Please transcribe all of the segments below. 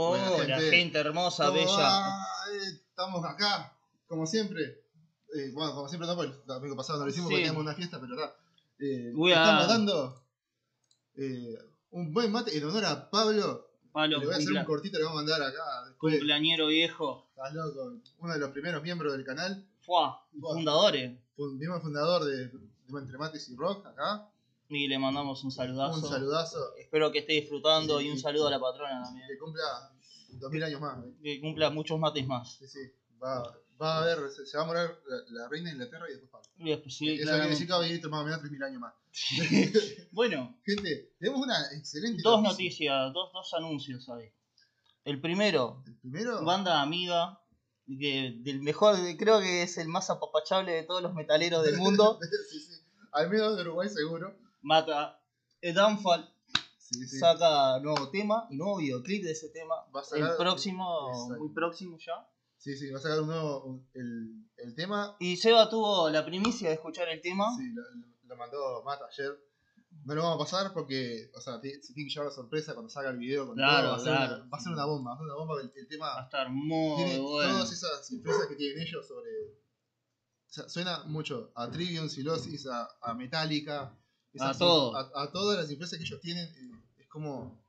Hola, Buena, gente. gente. hermosa, ¿Cómo bella. va? Eh, Estamos acá, como siempre. Eh, bueno, como siempre no, porque el domingo pasado no lo hicimos Sí. porque teníamos una fiesta, pero está. Eh, Voy a- Estamos dando eh, un buen mate en honor a Pablo. Pablo, Le voy a hacer cumpla- un cortito, le vamos a mandar acá. Después, cumpleañero viejo. estás loco. Uno de los primeros miembros del canal. Fua, Buah. fundadores. Miembro fundador de, de Entre Mates y Rock acá. Y le mandamos un saludazo. Un saludazo. Espero que esté disfrutando Sí, y un saludo a la patrona también. Que cumpla 2000 años más. eh. Que cumpla muchos mates más. Sí, sí. Va, va a haber, se, va a morir la, la reina de Inglaterra y después Pablo. Y después, sí, Eso quiere decir que va a vivir más o menos 3000 años más. Bueno, Gente, tenemos una excelente dos noticia. noticias, dos, dos anuncios ahí. El primero, El primero, banda amiga, que del mejor, creo que es el más apapachable de todos los metaleros del mundo. sí, sí. Al menos de Uruguay seguro. Mata Downfall, Sí, sí. saca nuevo tema y nuevo videoclip de ese tema. Va a sacar- El próximo, Exacto. muy próximo ya. Sí, sí, va a sacar un nuevo un- el, el tema. Y Seba tuvo la primicia de escuchar el tema. Sí, lo, mandó Matt ayer. No lo vamos a pasar porque, o sea, ti- se tiene que llevar la sorpresa cuando salga el video con Claro, todo. Va a ser claro. una- va a ser una bomba, va a ser una bomba. El, el Va a tema estar muy tiene bueno. todas esas influencias que tienen ellos sobre. O sea, suena mucho a Trivium, Silosis, a, a Metallica. A todo. A, a todas las influencias que ellos tienen. eh, es como.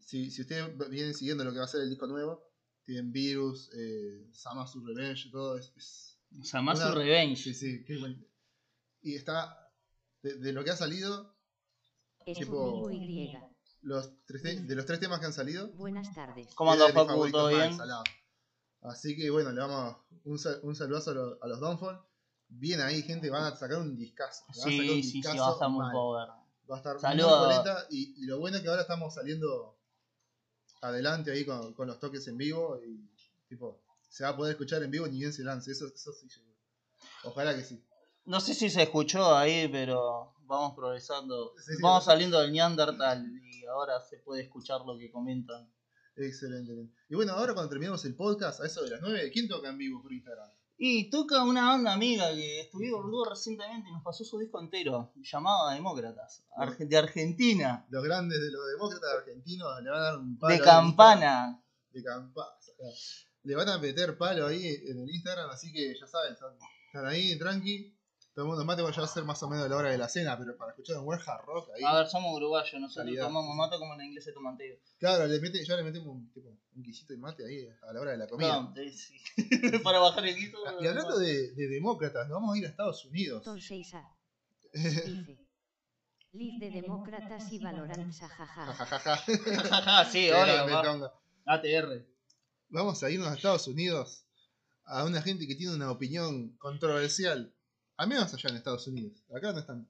Si, si ustedes vienen siguiendo lo que va a ser el disco nuevo, tienen Virus, eh, Samasu Revenge, todo. Es, es- Samasu una- Revenge. sí, sí, qué buen- Y está. De, de lo que ha salido, Es Tipo- un Y. los tres de los tres temas que han salido, Buenas tardes. ¿Cómo Facu? favoritos ¿Todo bien? Así que bueno, le damos un, un saludazo a, los- a los Downfall. Bien ahí, gente, van a sacar un discazo. van a sacar un Sí, sí, sí, discazo va a estar muy mal. power. Va a estar Saludos. muy boleta, y, y lo bueno es que ahora estamos saliendo adelante ahí con, con los toques en vivo y tipo, se va a poder escuchar en vivo ni bien se lance, eso, eso sí seguro. Ojalá que sí. No sé si se escuchó ahí, pero vamos progresando. Sí, sí. vamos saliendo del Neandertal y ahora se puede escuchar lo que comentan. Excelente. Y bueno, ahora cuando terminemos el podcast, a eso de las 9, ¿quién toca en vivo por Instagram? Y toca una banda amiga que estuvimos recientemente y nos pasó su disco entero, llamada Demócratas, de Argentina, Los grandes de los demócratas argentinos le van a dar un palo. de campana. De campana. Le van a meter palo ahí en el Instagram, así que ya saben, están ahí, tranqui. Tomando mate, bueno, ya va a ser más o menos la hora de la cena, pero para escuchar un buen hard rock ahí. A ver, somos uruguayos, nosotros Calidad. tomamos mate como en inglés se toman té. Claro, le mete, ya le metemos un, tipo, un guisito de mate ahí a la hora de la comida. No, té, sí. Para bajar el guiso. y hablando de, de demócratas, nos vamos a ir a Estados Unidos. Ton 6A. Dice. Liz de demócratas y valoranza jaja. Jajaja. Jajaja, sí, tonga. ATR. Vamos a irnos a Estados Unidos a una gente que tiene una opinión controversial. Al menos allá en Estados Unidos. Acá no están.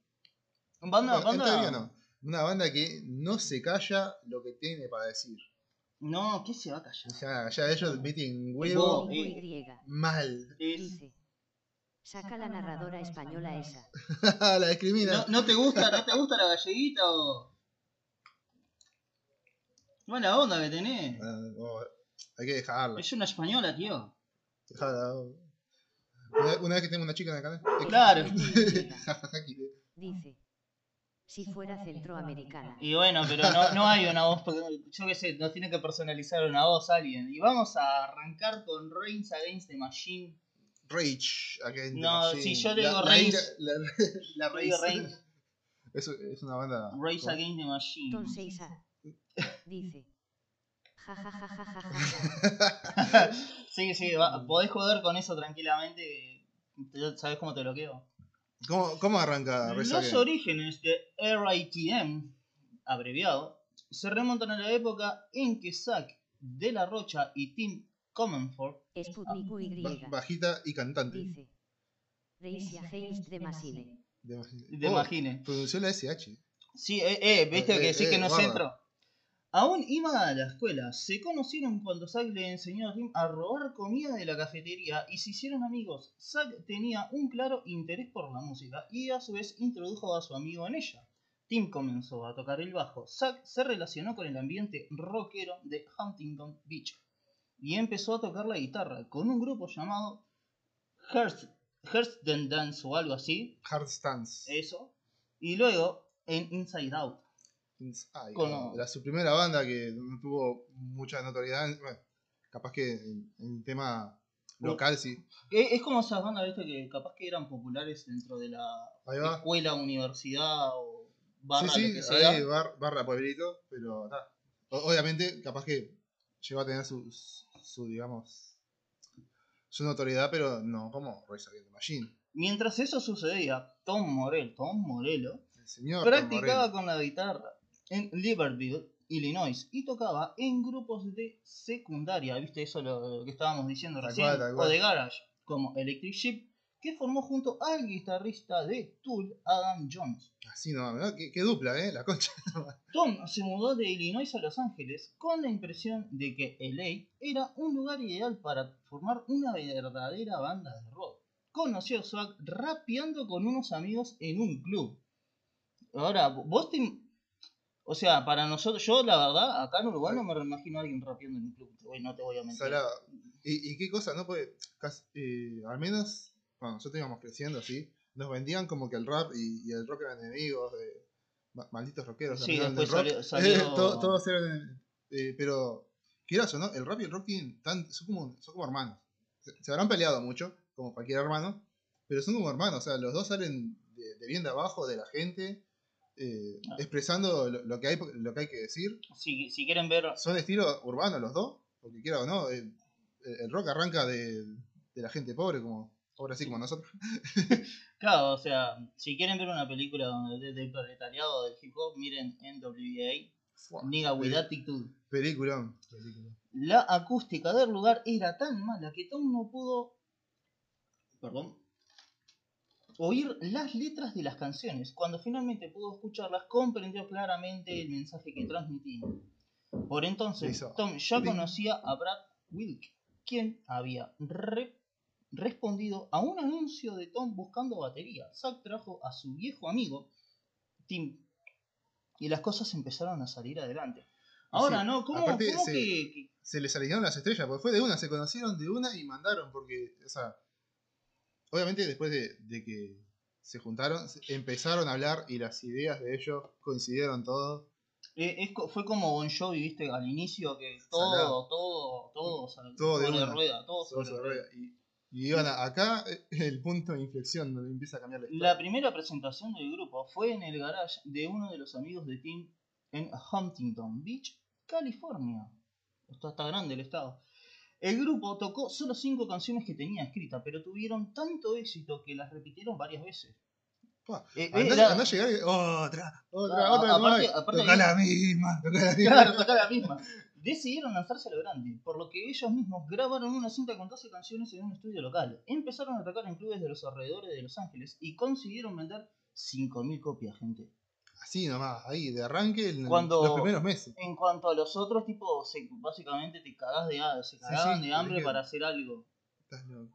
Banda, Bueno, banda. teoría no. Una banda que no se calla lo que tiene para decir. No, ¿qué se va a callar? Ya, ya ellos meten huevo mal. Es-. Saca la narradora española esa. la discrimina. ¿No, no te gusta, ¿No te gusta la galleguita o.? Buena onda que tenés. Ah, no, hay que dejarla. Es una española, tío. dejarla. Una, una vez que tengo una chica en el canal. Claro. Dice. Si fuera centroamericana. Y bueno, pero no, no hay una voz, porque yo qué sé, nos tiene que personalizar una voz alguien. Y vamos a arrancar con Reigns Against the Machine. Rage against the No, Machine. si yo La- digo la Rage- La, la Rage. Reigns, Es, es una banda. Rage. Against the Machine. 6A. Dice. Sí, sí, va- podés joder con eso tranquilamente. ¿Sabes cómo te bloqueo? ¿Cómo, ¿Cómo arranca Rage Los orígenes de RITM, abreviado, se remontan a la época en que Zack de la Rocha y Tim Comenford Sputnik Bajita y cantante. Dice. De, de Oh. Pronunció la SH. Sí, eh, eh, viste Eh, que eh, sí eh, que no guarda. centro. Aún iban a la escuela, se conocieron cuando Zack le enseñó a Tim a robar comida de la cafetería y se hicieron amigos. Zack tenía un claro interés por la música y a su vez introdujo a su amigo en ella. Tim comenzó a tocar el bajo. Zack se relacionó con el ambiente rockero de Huntington Beach y empezó a tocar la guitarra con un grupo llamado Hearstden Dance o algo así, Hard Stance. eso, y luego en Inside Out. ¿No? Era su primera banda que no tuvo mucha notoriedad. Bueno, capaz que en, en tema local sí. Es, es como esas bandas, viste, que capaz que eran populares dentro de la escuela, universidad o barra, sí, lo sí, que sea. ahí bar- barra pueblito, pero obviamente capaz que llegó a tener su, su digamos, su notoriedad, pero no como Rise Against the Machine. Mientras eso sucedía, Tom Morel, Tom Morello, El señor Tom practicaba Morello. con la guitarra en Liverpool, Illinois, y tocaba en grupos de secundaria, viste eso lo, lo que estábamos diciendo Tal recién, cual, tal o de garage, como Electric Sheep, que formó junto al guitarrista de Tool, Adam Jones. Así no, ¿no? Qué, qué dupla, ¿eh? La concha. Tom se mudó de Illinois a Los Ángeles con la impresión de que LA era un lugar ideal para formar una verdadera banda de rock. Conoció a Swag rapeando con unos amigos en un club. Ahora, vos te... O sea, para nosotros, yo la verdad, acá en Uruguay no me imagino a alguien rapeando en un club. te voy- No te voy a mentir. Salado. ¿Y, y qué cosa, no? Porque casi- eh, al menos cuando nosotros íbamos creciendo así, nos vendían como que el rap y, y el rock eran enemigos de ma- malditos rockeros. Sí, después rock. salió- salió- To- todos eran. eh, pero, quieras o no, el rap y el rock tienen tan, son, como, son como hermanos. Se, se habrán peleado mucho, como cualquier hermano, pero son como hermanos. O sea, los dos salen de, de bien de abajo, de la gente, eh, Ah. expresando lo, lo que hay, lo que hay que decir Si, si quieren ver son de estilo urbano los dos, porque quiera o no, el, el rock arranca de, de la gente pobre, como pobre así como nosotros. Claro, o sea, si quieren ver una película donde de- del proletariado del hip hop, miren NWA, Fua, Nigga with Attitude. Peliculón. peliculón. La acústica del lugar era tan mala que Tom no pudo, perdón, oír las letras de las canciones. Cuando finalmente pudo escucharlas, comprendió claramente el mensaje que transmitían. Por entonces, Hizo Tom ya conocía a Brad Wilk, quien había re- respondido a un anuncio de Tom buscando batería. Zack trajo a su viejo amigo, Tim, y las cosas empezaron a salir adelante. Ahora, Sí, ¿no? ¿Cómo, aparte cómo se- que, que- Se les alinearon las estrellas, porque fue de una, se conocieron de una y mandaron, porque, o sea, obviamente después de, de que se juntaron, empezaron a hablar y las ideas de ellos coincidieron todos. Eh, es fue como Bon Jovi, viste, al inicio que todo, Salado. todo, todo, sal- Todo de una. rueda, todo sobre rueda. rueda. Y, y iban a- acá, el punto de inflexión donde empieza a cambiar la historia. La primera presentación del grupo fue en el garage de uno de los amigos de Tim en Huntington Beach, California. Está, está grande el estado. El grupo tocó solo cinco canciones que tenía escritas, pero tuvieron tanto éxito que las repitieron varias veces. Pa, Eh, Andá, era- andá a llegar y otra, otra, Ah, otra. aparte- aparte la misma, toca la misma. Claro, tocar la misma. Decidieron lanzarse a lo grande, por lo que ellos mismos grabaron una cinta con 12 canciones en un estudio local. Empezaron a tocar en clubes de los alrededores de Los Ángeles y consiguieron vender 5.000 copias, gente. Así nomás, ahí, de arranque, en Cuando- los primeros meses. En cuanto a los otros, tipo, se- básicamente te cagás de, se cagaban sí, de hambre que- para hacer algo. Estás loco.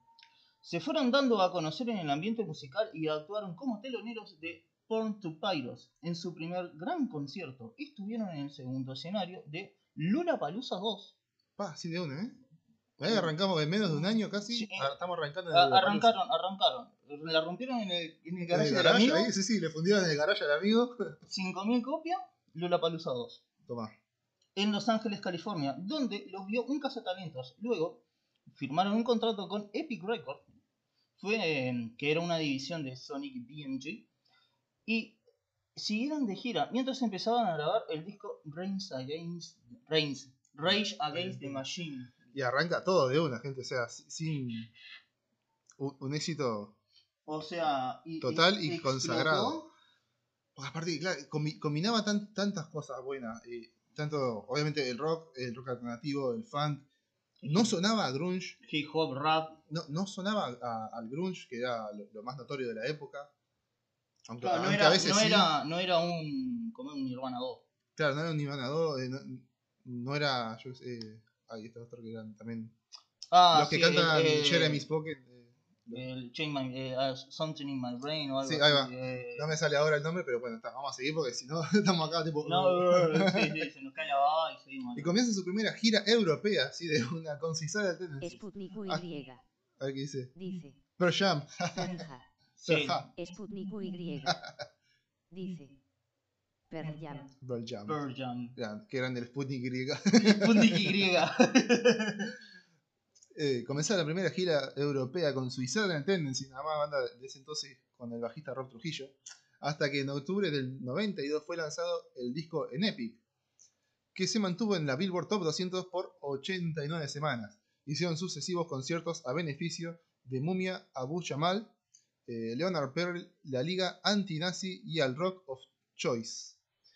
Se fueron dando a conocer en el ambiente musical y actuaron como teloneros de Porn to Pyros en su primer gran concierto. Estuvieron en el segundo escenario de Lollapalooza 2. Pa, así de una, ¿eh? Ahí arrancamos en menos de un año casi. Sí, estamos arrancando A- el arrancaron, arrancaron. La rompieron en el, en el En el garaje del garage, amigo. ahí, sí, sí, le fundieron en el garage al amigo. 5.000 copias, Lollapalooza 2. Toma. En Los Ángeles, California, donde los vio un cazatalentos. Luego firmaron un contrato con Epic Records, fue, eh, que era una división de Sonic BMG, y siguieron de gira mientras empezaban a grabar el disco Reigns Against, Reigns, Rage Against the Machine. Y arranca todo de una, gente. O sea, si- sin. Un, un éxito O sea, y, Total y consagrado. Porque aparte, claro, combi- combinaba tan- tantas cosas buenas. eh, tanto, obviamente, el rock, el rock alternativo, el funk. No sonaba a grunge, Hip hop, rap. no, no sonaba a- al grunge, que era lo, lo más notorio de la época. Aunque, Claro, no, era, a veces no, sí. era, no era un, como un Nirvana 2. Claro, no era un Nirvana 2, eh, no, no era, yo sé, ahí está otro que eran también. Ah, los que sí, cantan Jeremy's Pocket. El Change My, eh, ah, Something in My Brain o algo Sí, así. ahí va. eh. no me sale ahora el nombre, pero bueno, está, vamos a seguir porque si no, estamos acá tipo. No, sí, sí, se nos cae la baba y seguimos. Y comienza su primera gira europea, así de una concisada Tennessee. Sputnik Ah. Y. A ver qué dice. Dice. Pearl Jam. Zanja. Sí. Sputnik Y. Dice. Per Jam. Pearl Jam. Pearl Jam. Gran- que eran del Sputnik Y. Sputnik Y. Eh, comenzaba la primera gira europea con Suicidal Tendency, nada más banda de ese entonces con el bajista Rob Trujillo, hasta que en octubre del 92 fue lanzado el disco en Epic, que se mantuvo en la Billboard Top 200 por 89 semanas. Hicieron sucesivos conciertos a beneficio de Mumia, Abu Jamal, eh, Leonard Pearl, la Liga Anti-Nazi y al Rock of Choice.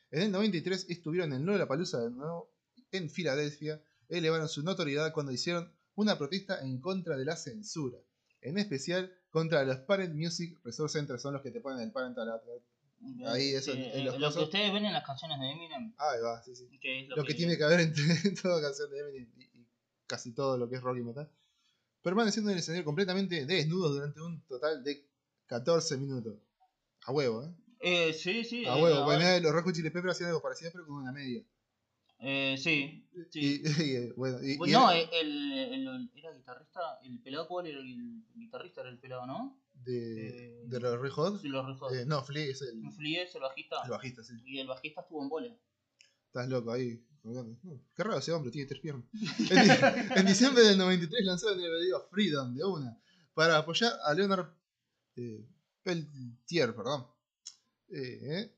En el 93 estuvieron en Lollapalooza de nuevo en Filadelfia, elevaron su notoriedad cuando hicieron una protesta en contra de la censura, en especial contra los Parent Music Resource Centers, son los que te ponen el parental advert. Ahí, eso, Sí, en eh, los lo que ustedes ven en las canciones de Eminem, Ahí va, sí, sí. que lo, Lo que tiene que haber entre toda canción de Eminem y, y casi todo lo que es rock y metal. Permaneciendo en el escenario completamente desnudos durante un total de 14 minutos. A huevo, ¿eh? Eh, sí, sí. A eh, huevo, mirá, los Hot Chili Peppers hacían algo parecido, pero con una media. Eh, sí, sí. Y, y, bueno, y- y no, el, el, el- era guitarrista, el pelado, ¿cuál era el guitarrista? Era el pelado, ¿no? de, eh, de los Red Hot. Sí, los Red Hot. Eh, no, Flea es el, Flea es el bajista. el bajista, sí. Y el bajista estuvo en vole. Estás loco ahí. No, qué raro ese hombre, tiene tres piernas. En diciembre del 93 lanzaron el video Freedom de una para apoyar a Leonard eh, Peltier, perdón. Eh, eh.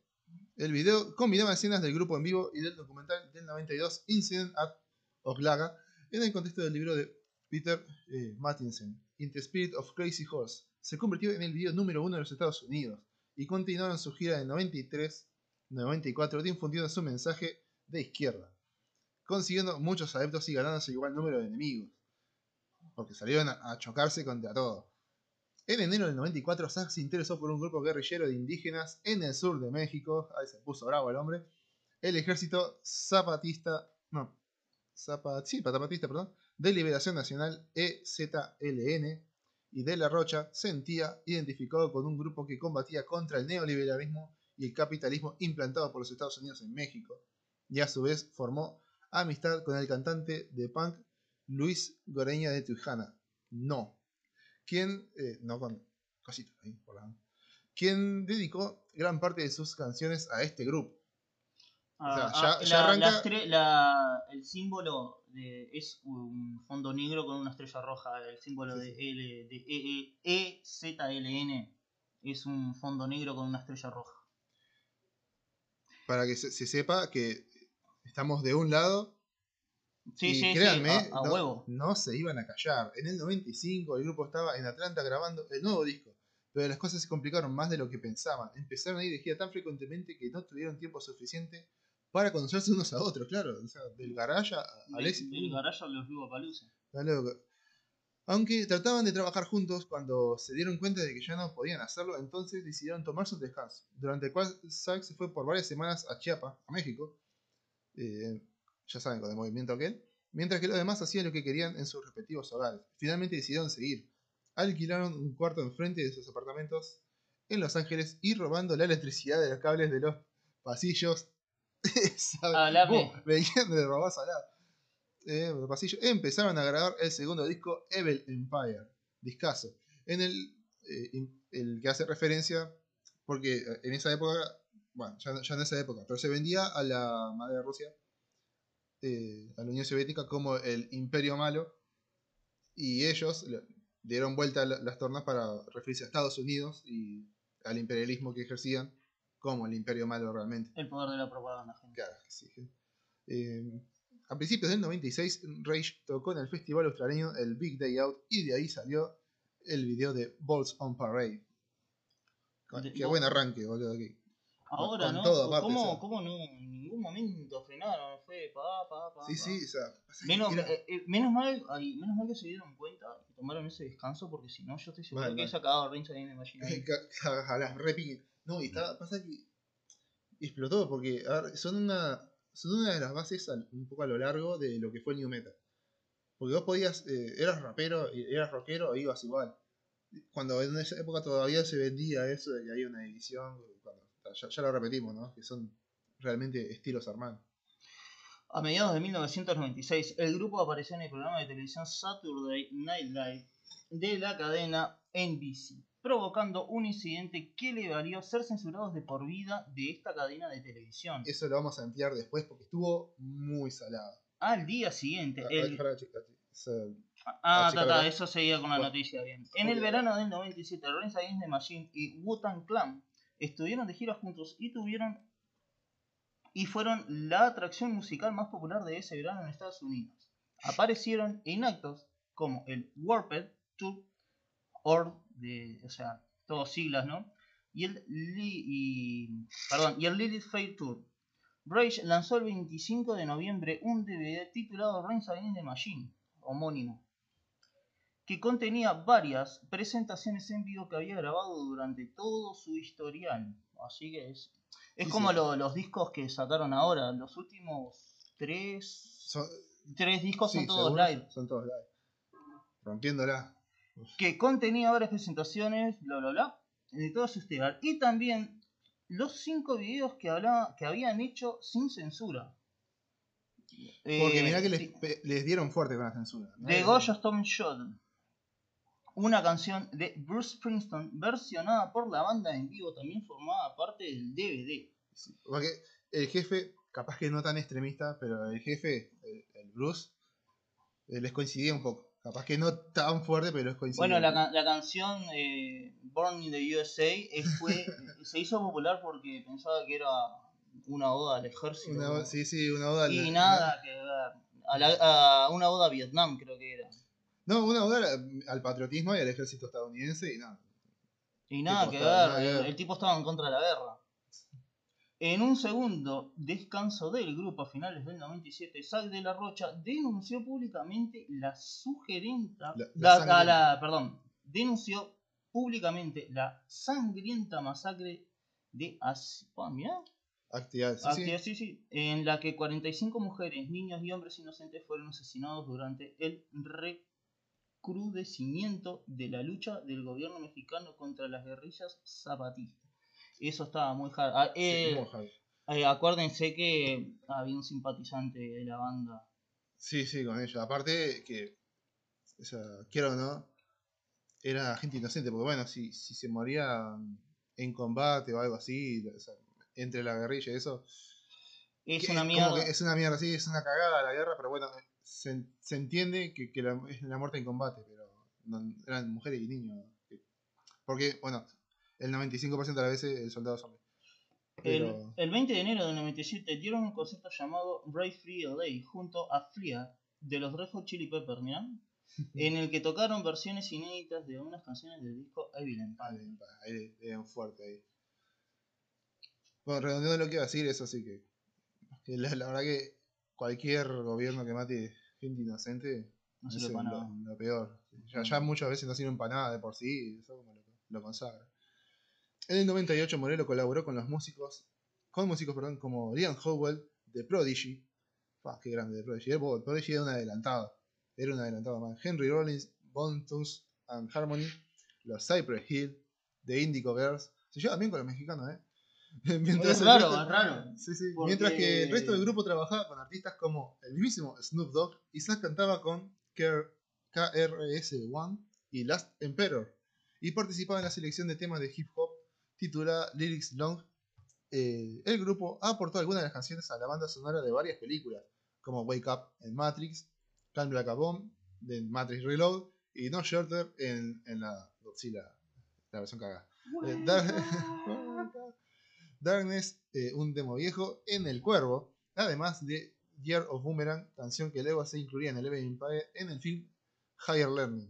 El video combinaba escenas del grupo en vivo y del documental del 92 Incident at Oklaga en el contexto del libro de Peter eh, In the Spirit of Crazy Horse. Se convirtió en el video número uno de los Estados Unidos y continuaron su gira en 93-94 difundiendo su mensaje de izquierda, consiguiendo muchos adeptos y ganándose igual número de enemigos, porque salieron a chocarse contra todo. En enero del 94, Zack se interesó por un grupo guerrillero de indígenas en el sur de México, ahí se puso bravo el hombre, el ejército zapatista, no, Zapa- sí, zapatista, perdón, de Liberación Nacional EZLN, y de la Rocha se sentía identificado con un grupo que combatía contra el neoliberalismo y el capitalismo implantado por los Estados Unidos en México, y a su vez formó amistad con el cantante de punk Luis Goreña de Tujana, no, quien, eh, no con cositas ahí por la quien dedicó gran parte de sus canciones a este grupo. Ah, O sea, ya- ah, ya la- arranca- la estre- la- el símbolo de- es un fondo negro con una estrella roja. El símbolo Sí, de L de E, E, EZLN es un fondo negro con una estrella roja. Para que se, se sepa que estamos de un lado Sí, y sí, sí, créanme, a, a no, huevo. no se iban a callar. En el 95 el grupo estaba en Atlanta grabando el nuevo disco, pero las cosas se complicaron más de lo que pensaban. Empezaron a ir de gira tan frecuentemente que no tuvieron tiempo suficiente para conocerse unos a otros, claro. O sea, del garage a, a Del, del a los Lugo Palusa. Está loco. Aunque trataban de trabajar juntos, cuando se dieron cuenta de que ya no podían hacerlo, entonces decidieron tomarse un descanso, durante el cual Zack se fue por varias semanas a Chiapas, a México, eh, ya saben, con el movimiento aquel, mientras que los demás hacían lo que querían en sus respectivos hogares. Finalmente decidieron seguir. Alquilaron un cuarto enfrente de sus apartamentos en Los Ángeles y robando la electricidad de los cables de los pasillos. Hablame. Vos, Venían de robar salado eh, por el pasillo, empezaron a grabar el segundo disco, Evil Empire, discazo, en el, eh, el que hace referencia, porque eh, en esa época, bueno, ya, no- ya en esa época, pero se vendía a la madre de Rusia, eh, a la Unión Soviética, como el Imperio Malo, y ellos dieron vuelta la- las tornas para referirse a Estados Unidos y al imperialismo que ejercían como el Imperio Malo realmente. El poder de la propaganda, gente. Claro, que sí. Eh, a principios del 96, Rage tocó en el festival australiano el Big Day Out y de ahí salió el video de Balls on Parade. De- Qué buen arranque, boludo. Aquí. Ahora, con ¿no? todo aparte, ¿Cómo. ¿Cómo no? En momento frenaron. Fue pa, pa, pa. Sí, pa. sí, o sea. Menos, era- eh, eh, menos, mal, ay, menos mal que se dieron cuenta y tomaron ese descanso porque si no yo estoy seguro Mal, que he mal. sacado Rinse de Machine ahí. ca- ca- a las repique. No, y estaba, pasa que explotó porque a ver, son una son una de las bases al- un poco a lo largo de lo que fue el New Metal. Porque vos podías, eh, eras rapero, eras rockero, e ibas igual. Cuando en esa época todavía se vendía eso de que había una división, cuando- ya, ya lo repetimos, ¿no? Que son realmente estilos hermanos. A mediados de 1996, el grupo apareció en el programa de televisión Saturday Night Live de la cadena NBC. provocando un incidente que le valió ser censurados de por vida de esta cadena de televisión. Eso lo vamos a ampliar después porque estuvo muy salado. Al día siguiente, Ah, el- para, chica, se- Ah, chica, ta, ta, ¿verdad? eso seguía con la Bueno. noticia bien. En el verano del 97, Rinse Against the Machine y Wu-Tang Clan estuvieron de gira juntos y tuvieron y fueron la atracción musical más popular de ese verano en Estados Unidos. Aparecieron en actos como el Warped Tour, or de, o sea, todos siglas, ¿no? Y el, y, el Lilith Fair Tour. Rage lanzó el 25 de noviembre un DVD titulado Rinse Against the Machine, homónimo que contenía varias presentaciones en vivo que había grabado durante todo su historial. Así que es, es Sí, como sí. lo- los discos que sacaron ahora. Los últimos tres, son, tres discos sí, son todos live. Son todos live. Rompiéndola. Que contenía varias presentaciones, bla bla bla, de todo su historial. Y también los cinco videos que, hablaba, que habían hecho sin censura. Porque Eh, mirá que les dieron fuerte con la censura. ¿no? The Goya Stone Shot. Una canción de Bruce Springsteen versionada por la banda en vivo también formaba parte del DVD. Sí, Porque el jefe, capaz que no tan extremista, pero el jefe, el, el Bruce, eh, les coincidía un poco. Capaz que no tan fuerte, pero les coincidía. Bueno, la, la canción eh, Born in the USA fue, se hizo popular porque pensaba que era una oda al ejército. Una sí, sí, una oda al- y nada que ver. A, la- a una oda a Vietnam creo que era. No, una oda al, al patriotismo y al ejército estadounidense y nada. Y nada que ver, nada el, ver. el tipo estaba en contra de la guerra. En un segundo descanso del grupo a finales del 97, Zack de la Rocha denunció públicamente la sugerenta. La- la perdón, denunció públicamente la sangrienta masacre de As- ah, mirá, Actividades. Sí, Actividad, sí. sí, sí, en la que 45 mujeres, niños y hombres inocentes fueron asesinados durante el recrudecimiento de la lucha del gobierno mexicano contra las guerrillas zapatistas. Eso estaba muy hard. Ah, Sí, eh, muy eh, acuérdense que había un simpatizante de la banda. Sí, sí, con ella. Aparte que, o sea, quiero o no, era gente inocente, porque bueno, si, si se moría en combate o algo así, o sea, entre la guerrilla y eso, Es que una mierda. es una mierda, sí, es una cagada la guerra, pero bueno, se, se entiende que, que la, es la muerte en combate, pero no- eran mujeres y niños. que- Porque, bueno, el 95% de las veces el soldado es hombre. El, Pero, el 20 de enero del 97 dieron un concierto llamado Ray Free LA junto a Flia de los Red Hot Chili Peppers, mirá, en el que tocaron versiones inéditas de unas canciones del disco Evil Empire. ahí, ahí, ahí, fuerte ahí. Bueno, redondeando lo que iba a decir, eso sí que, que la, la verdad que cualquier gobierno que mate gente inocente No es sirve para lo, nada. lo peor. Ya, ya muchas veces no sirven para nada de por sí, eso como lo, lo consagra. En el 98 Morelo colaboró con los músicos, con músicos perdón, como Liam Howell de Prodigy. Fua, qué grande de Prodigy. Eh, bo, Prodigy era un adelantado. Era un adelantado man. Henry Rollins, Bone Thugs and Harmony, los Cypress Hill, The Indigo Girls. Se llevan bien con los mexicanos, ¿eh? Mientras Es raro, resto- es raro. Sí, sí. Porque- Mientras que el resto del grupo trabajaba con artistas como el mismísimo Snoop Dogg y Zack cantaba con KR KRS-One y Last Emperor y participaba en la selección de temas de hip hop titulada Lyrics Long. Eh, el grupo aportó algunas de las canciones a la banda sonora de varias películas como Wake Up en Matrix, Calm Like a Bomb de Matrix Reload y No Shelter en, en la Godzilla, la versión cagada. Darkness, eh, un demo viejo, en El Cuervo, además de Year of Boomerang, canción que luego se incluía en el Evil Empire en el film Higher Learning.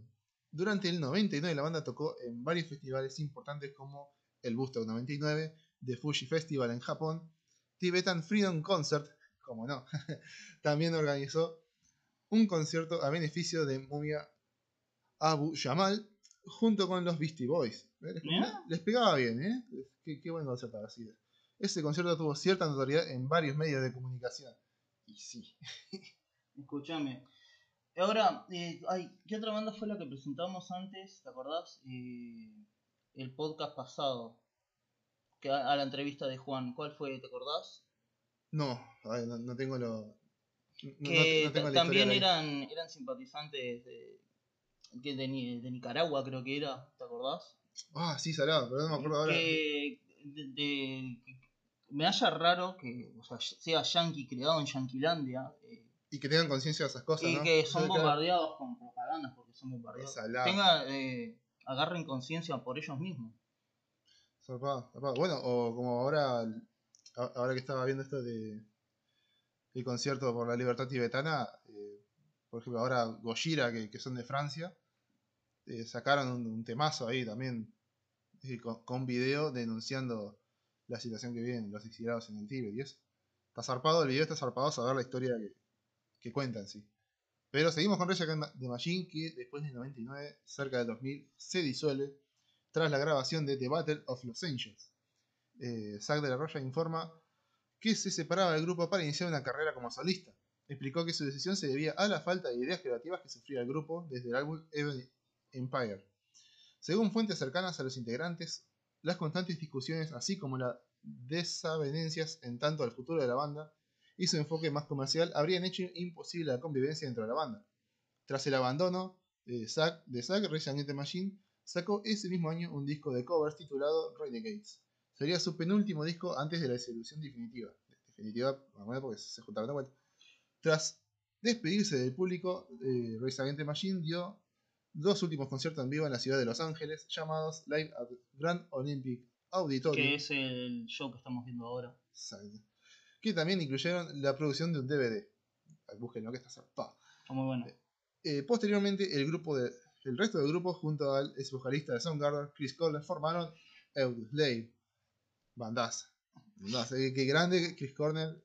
Durante el 99 la banda tocó en varios festivales importantes como el Woodstock 99, The Fuji Festival en Japón, Tibetan Freedom Concert, como no, también organizó un concierto a beneficio de Mumia Abu Jamal junto con los Beastie Boys. Les, pegaba bien, ¿eh? Qué, qué buen concierto sido. Ese concierto tuvo cierta notoriedad en varios medios de comunicación. Y sí. Escúchame. Ahora, eh, ay, ¿qué otra banda fue la que presentamos antes? ¿Te acordás? Eh, el podcast pasado. Que a, a la entrevista de Juan. ¿Cuál fue? ¿Te acordás? No, a ver, no, no tengo lo. no- que no tengo ta- la también eran, eran simpatizantes de, que de, Ni- de Nicaragua, creo que era. ¿Te acordás? Ah, sí, salado, pero no me acuerdo ahora. que, de- de- me haya raro que o sea, sea yankee creado en Yanquilandia eh, Y que tengan conciencia de esas cosas, y ¿no? que son bombardeados con propagandas porque son bombardeados. Tenga, eh, agarren conciencia por ellos mismos. Zarpado, zarpado. Bueno, o como ahora, ahora que estaba viendo esto de el concierto por la libertad tibetana, eh, por ejemplo, ahora Gojira, que, que son de Francia, eh, sacaron un, un temazo ahí también, eh, con, con un video denunciando la situación que viven los exiliados en el Tíbet. Y eso. Está zarpado, el video está zarpado saber la historia que, cuentan, sí. Pero seguimos con Against the Machine, que después del 99, cerca del 2000, se disuelve tras la grabación de The Battle of Los Angels. Eh, Zack de la Roya informa que se separaba del grupo para iniciar una carrera como solista. Explicó que su decisión se debía a la falta de ideas creativas que sufría el grupo desde el álbum Even Empire. Según fuentes cercanas a los integrantes, las constantes discusiones, así como las desavenencias en tanto al futuro de la banda y su enfoque más comercial, habrían hecho imposible la convivencia dentro de la banda. Tras el abandono de Zack, de Zack Machine sacó ese mismo año un disco de covers titulado Renegades. Sería su penúltimo disco antes de la disolución definitiva. Definitiva, porque se juntaron de vuelta. Tras despedirse del público, eh, Rage Machine dio dos últimos conciertos en vivo en la ciudad de Los Ángeles, llamados Live at Grand Olympic Auditorium. Que es el show que estamos viendo ahora. Exacto. Que también incluyeron la producción de un DVD. Búsquenlo que está zarpado. Está muy bueno. Eh, posteriormente, el grupo de, el resto del grupo, junto al ex vocalista de Soundgarden, Chris Cornell, formaron Audioslave. Bandaza. Bandaza. Eh, Qué grande Chris Cornell,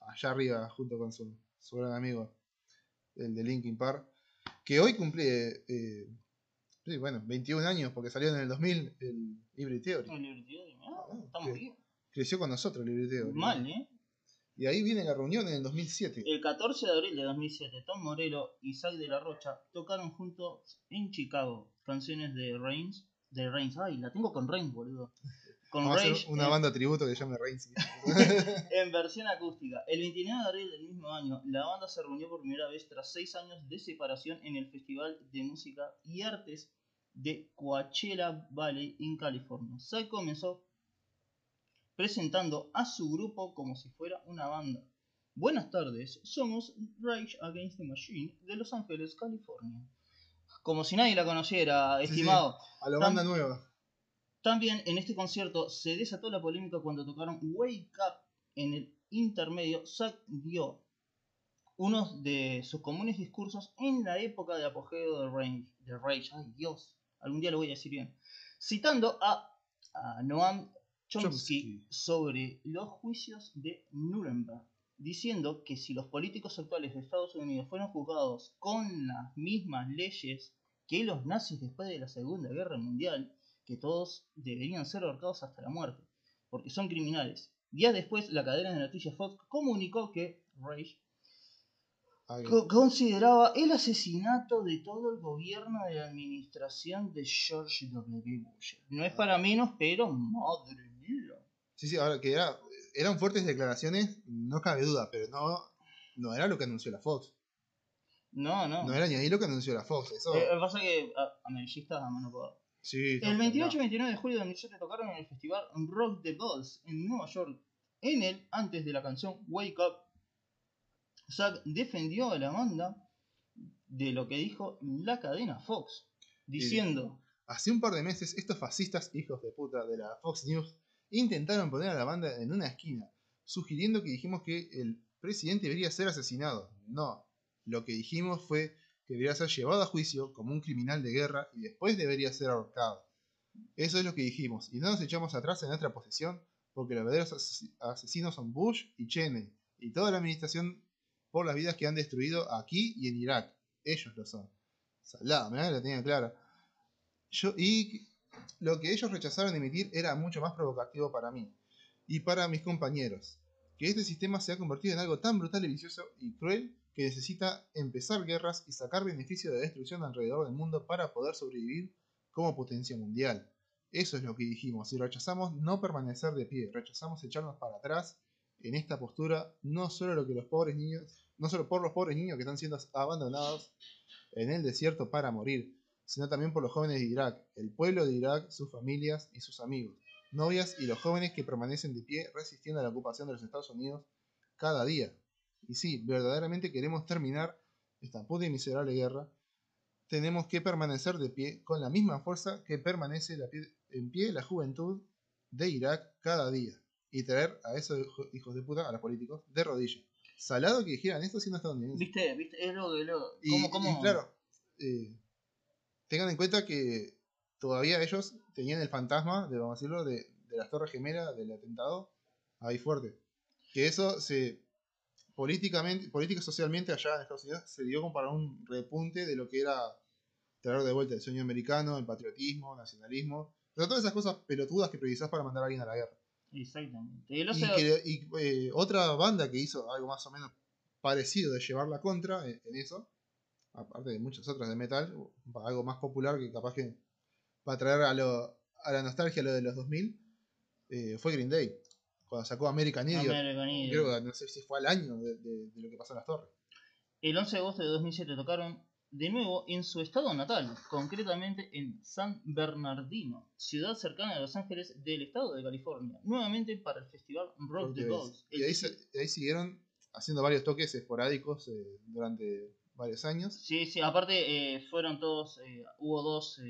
allá arriba, junto con su, su gran amigo, el de Linkin Park, que hoy cumple, eh, sí, bueno, 21 años, porque salió en el 2000 el Libre Theory. El divertido, ah, Ah, estamos bien. Creció con nosotros el Libre Theory. Mal, ¿eh? Y ahí viene la reunión en el 2007. El 14 de abril de 2007, Tom Morello y Zack de la Rocha tocaron juntos en Chicago canciones de Reigns. De Reigns, ay, la tengo con Reigns, boludo. Con Vamos a Rage hacer una en- banda tributo que llame Reigns. en versión acústica. El 29 de abril del mismo año, la banda se reunió por primera vez tras seis años de separación en el Festival de Música y Artes de Coachella Valley en California. Zack comenzó presentando a su grupo como si fuera una banda. Buenas tardes, somos Rage Against the Machine de Los Ángeles, California. Como si nadie la conociera, Sí, sí. estimado. A la banda nueva. También en este concierto se desató la polémica cuando tocaron Wake Up en el intermedio. Zack dio uno de sus comunes discursos en la época de apogeo de Rage. De Rage. Ay Dios, algún día lo voy a decir bien. Citando a, a Noam Chomsky Chomsky. sobre los juicios de Nuremberg, diciendo que si los políticos actuales de Estados Unidos fueron juzgados con las mismas leyes que los nazis después de la Segunda Guerra Mundial, que todos deberían ser ahorcados hasta la muerte, porque son criminales. Días después, la cadena de noticias Fox comunicó que Rage co- consideraba el asesinato de todo el gobierno de la administración de George W. Bush. No es para menos, pero madre mía. Sí, sí, ahora que era, eran fuertes declaraciones, no cabe duda, pero no, no era lo que anunció la Fox. No, no. No era ni ahí lo que anunció la Fox. Eso, Eh, pasa que a, a mano poder. Sí, El no, 28 y 29 de julio de 2007 tocaron en el festival Rock the Bells en Nueva York. En él, antes de la canción Wake Up, Zack defendió a la banda de lo que dijo la cadena Fox, diciendo, Hace un par de meses, estos fascistas hijos de puta de la Fox News intentaron poner a la banda en una esquina, sugiriendo que dijimos que el presidente debería ser asesinado. No, lo que dijimos fue que debería ser llevado a juicio como un criminal de guerra y después debería ser ahorcado. Eso es lo que dijimos, y no nos echamos atrás en nuestra posición porque los verdaderos ases- asesinos son Bush y Cheney, y toda la administración por las vidas que han destruido aquí y en Irak. Ellos lo son. Salada, mirá la tenía clara. Yo, y lo que ellos rechazaron emitir era mucho más provocativo para mí y para mis compañeros. Que este sistema se ha convertido en algo tan brutal y vicioso y cruel que necesita empezar guerras y sacar beneficio de destrucción alrededor del mundo para poder sobrevivir como potencia mundial. Eso es lo que dijimos y rechazamos no permanecer de pie, rechazamos echarnos para atrás en esta postura, no solo lo que los pobres niños, no solo por los pobres niños que están siendo abandonados en el desierto para morir, sino también por los jóvenes de Irak, el pueblo de Irak, sus familias y sus amigos, novias y los jóvenes que permanecen de pie resistiendo a la ocupación de los Estados Unidos cada día. Y sí, verdaderamente queremos terminar esta puta y miserable guerra, tenemos que permanecer de pie con la misma fuerza que permanece la pie- en pie la juventud de Irak cada día y traer a esos hijo- hijos de puta, a los políticos, de rodillas. Salado que dijeran esto siendo estadounidenses. ¿Viste? ¿Viste? Es lo que lo. Y, ¿Cómo, cómo? y claro, eh, tengan en cuenta que todavía ellos tenían el fantasma, de, vamos a decirlo, de, de las Torres Gemelas, del atentado, ahí fuerte. Que eso se políticamente, política y socialmente allá en Estados Unidos se dio como para un repunte de lo que era traer de vuelta el sueño americano, el patriotismo, nacionalismo, o sea, todas esas cosas pelotudas que precisás para mandar a alguien a la guerra. Exactamente. El Y, Océano- que- y, eh, otra banda que hizo algo más o menos parecido de llevar la contra en, en eso, aparte de muchas otras de metal, para algo más popular que capaz que para traer a, lo, a la nostalgia lo de los 2000, eh, fue Green Day, cuando sacó American Idiot. American Idiot. Creo que no sé si fue al año de, de- de lo que pasó en las torres. El 11 de agosto de 2007 tocaron de nuevo en su estado natal, concretamente en San Bernardino, ciudad cercana a Los Ángeles del estado de California, nuevamente para el festival Rock the Balls. Y ahí, ahí siguieron haciendo varios toques esporádicos eh, durante varios años. Sí, sí, aparte eh, fueron todos, eh, hubo dos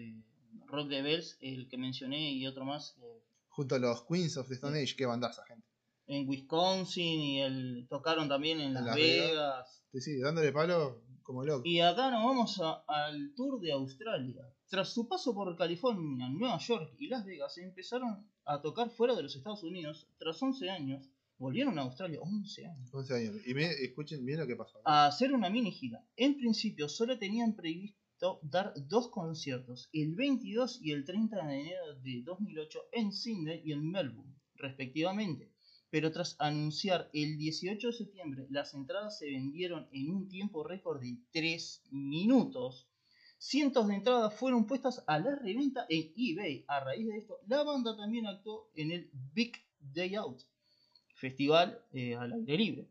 Rock the Bells, el que mencioné y otro más eh, Junto a los Queens of the Stone Age, qué bandaza, gente. en Wisconsin y el, tocaron también en Las, Las Vegas. Vegas. Sí, sí, dándole palo como loco. Y acá nos vamos a- al tour de Australia. Tras su paso por California, Nueva York y Las Vegas, empezaron a tocar fuera de los Estados Unidos. Tras 11 años, volvieron a Australia, 11 años, 11 años. Y me, escuchen bien lo que pasó. a hacer una mini gira. En principio, solo tenían previsto dar dos conciertos, el 22 y el 30 de enero de 2008 en Sydney y en Melbourne, respectivamente. Pero tras anunciar el 18 de septiembre, las entradas se vendieron en un tiempo récord de 3 minutos. Cientos de entradas fueron puestas a la reventa en eBay. A raíz de esto, la banda también actuó en el Big Day Out, festival eh, al aire libre.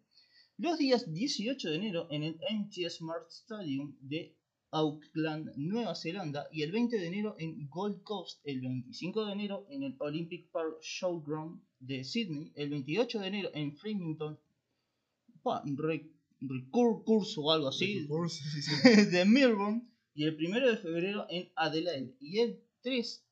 Los días 18 de enero en el MT Smart Stadium de Auckland, Nueva Zelanda, y el 20 de enero en Gold Coast, el 25 de enero en el Olympic Park Showground de Sydney, el 28 de enero en Flemington, recurso o algo así, Sí, sí, sí. de Melbourne, y el 1 de febrero en Adelaide, y el 3,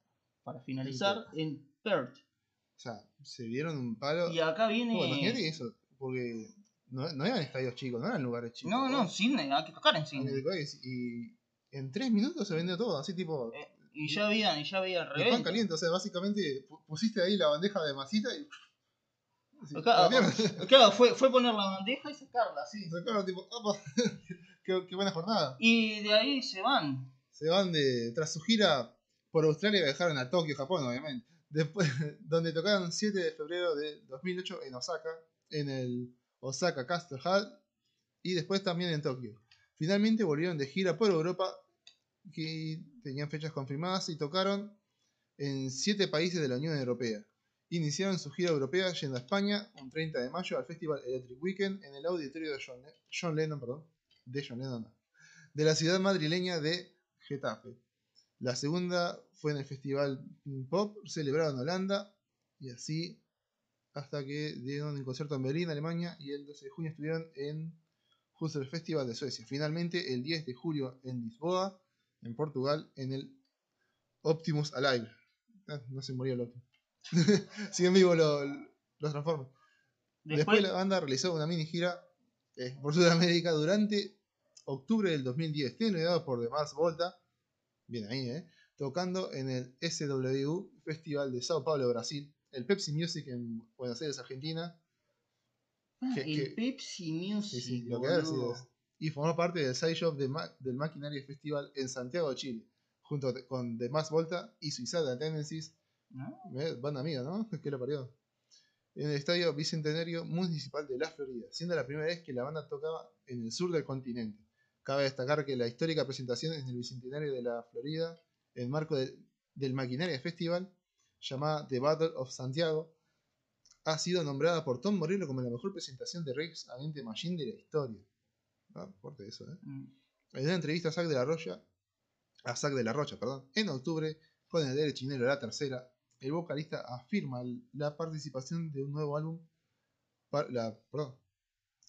para finalizar, en Perth. O sea, se dieron un palo. Y acá viene... Bueno, imagínate eso, porque no, no eran estadios chicos, no eran lugares chicos. No, no, Sydney, hay que tocar en Sydney. Y en tres minutos se vendió todo, así tipo. Eh, y ya habían, y ya había el pan reventa. caliente, o sea, básicamente pu- pusiste ahí la bandeja de masita y. Sí, Claro, claro, fue, fue poner la bandeja y sacarla, así. Sacaron tipo, "Apa, qué, qué buena jornada. Y de ahí se van. Se van de. Tras su gira por Australia viajaron a Tokio, Japón, obviamente. Después, donde tocaron 7 de febrero de 2008 en Osaka, en el Osaka Castle Hall, y después también en Tokio. Finalmente volvieron de gira por Europa, que tenían fechas confirmadas, y tocaron en 7 países de la Unión Europea. Iniciaron su gira europea yendo a España un 30 de mayo al Festival Electric Weekend en el auditorio de John, Le- John Lennon, de de la ciudad madrileña de Getafe. La segunda fue en el Festival Pop, celebrado en Holanda, y así hasta que dieron un concierto en Berlín, Alemania, y el 12 de junio estuvieron en el Festival de Suecia. Finalmente, el 10 de julio en Lisboa, en Portugal, en el Optimus Alive. Ah, no se murió el Optimus. Siguen vivos los, los Transformers. Después, Después, la banda realizó una mini gira eh, por Sudamérica durante octubre del 2010, liderado por The Mars Volta, bien ahí, eh, tocando en el SWU Festival de Sao Paulo, Brasil, el Pepsi Music en Buenos Aires, Argentina, Ah, que- el que- Pepsi Music. sí, lo que boludo. sido. y formó parte del sideshow de Ma- del Maquinaria Festival en Santiago de Chile, junto con The Mars Volta y Suicidal Tendencies, ¿No? Eh, Banda amiga, ¿no? ¿Qué lo parió? En el estadio Bicentenario Municipal de la Florida, siendo la primera vez que la banda tocaba en el sur del continente. Cabe destacar que la histórica presentación en el Bicentenario de la Florida, en marco del Maquinaria Festival, llamada The Battle of Santiago, ha sido nombrada por Tom Morello como la mejor presentación de Rex Against the Machine de la historia. Ah, fuerte eso, ¿eh? Mm. En una entrevista, Zack de la Roya a Zack de la Rocha, perdón. En octubre, con el Dere Chinero La Tercera, el vocalista afirma la participación de un nuevo álbum. La, perdón,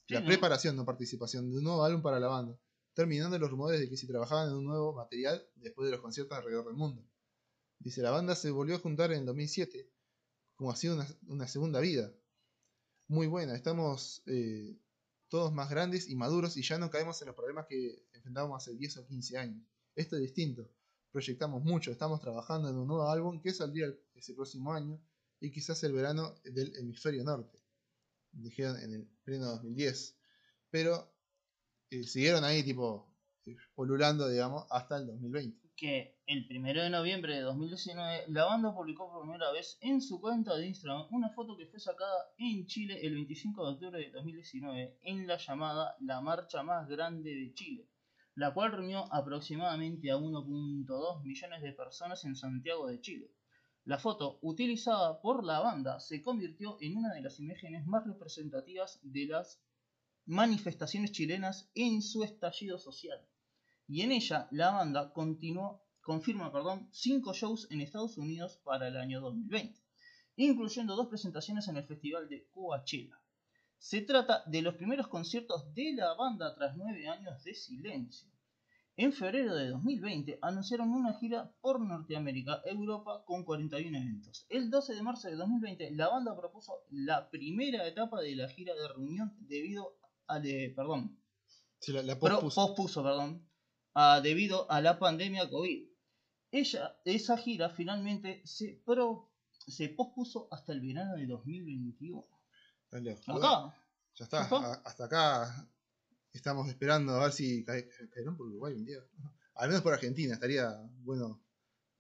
Sí, la ¿no? preparación, no participación, de un nuevo álbum para la banda, terminando los rumores de que si trabajaban en un nuevo material después de los conciertos alrededor del mundo. Dice, la banda se volvió a juntar en el 2007, como ha sido una, segunda vida. Muy buena, estamos eh, todos más grandes y maduros y ya no caemos en los problemas que enfrentábamos hace 10 o 15 años. Esto es distinto. Proyectamos mucho, estamos trabajando en un nuevo álbum que saldría ese próximo año y quizás el verano del hemisferio norte. Dijeron en el pleno 2010. Pero eh, siguieron ahí, tipo, eh, polulando, digamos, hasta el 2020. Que el 1 de noviembre de 2019 la banda publicó por primera vez en su cuenta de Instagram una foto que fue sacada en Chile el 25 de octubre de 2019 en la llamada La Marcha Más Grande de Chile, la cual reunió aproximadamente a 1.2 millones de personas en Santiago de Chile. La foto, utilizada por la banda, se convirtió en una de las imágenes más representativas de las manifestaciones chilenas en su estallido social y en ella la banda continuó, confirma perdón, cinco shows en Estados Unidos para el año 2020, incluyendo dos presentaciones en el festival de Coachella. Se trata de los primeros conciertos de la banda tras nueve años de silencio. En febrero de 2020 anunciaron una gira por Norteamérica, Europa con 41 eventos. El 12 de marzo de 2020 la banda propuso la primera etapa de la gira de reunión debido a, de, perdón, Sí, la, la Pro- pospuso, perdón, ah, debido a la pandemia COVID. Ella, esa gira finalmente se, pro- se pospuso hasta el verano de 2021. Está lejos. Bueno, Acá, ya está. A- hasta acá estamos esperando a ver si cae- caerán por Uruguay un día. Al menos por Argentina. Estaría bueno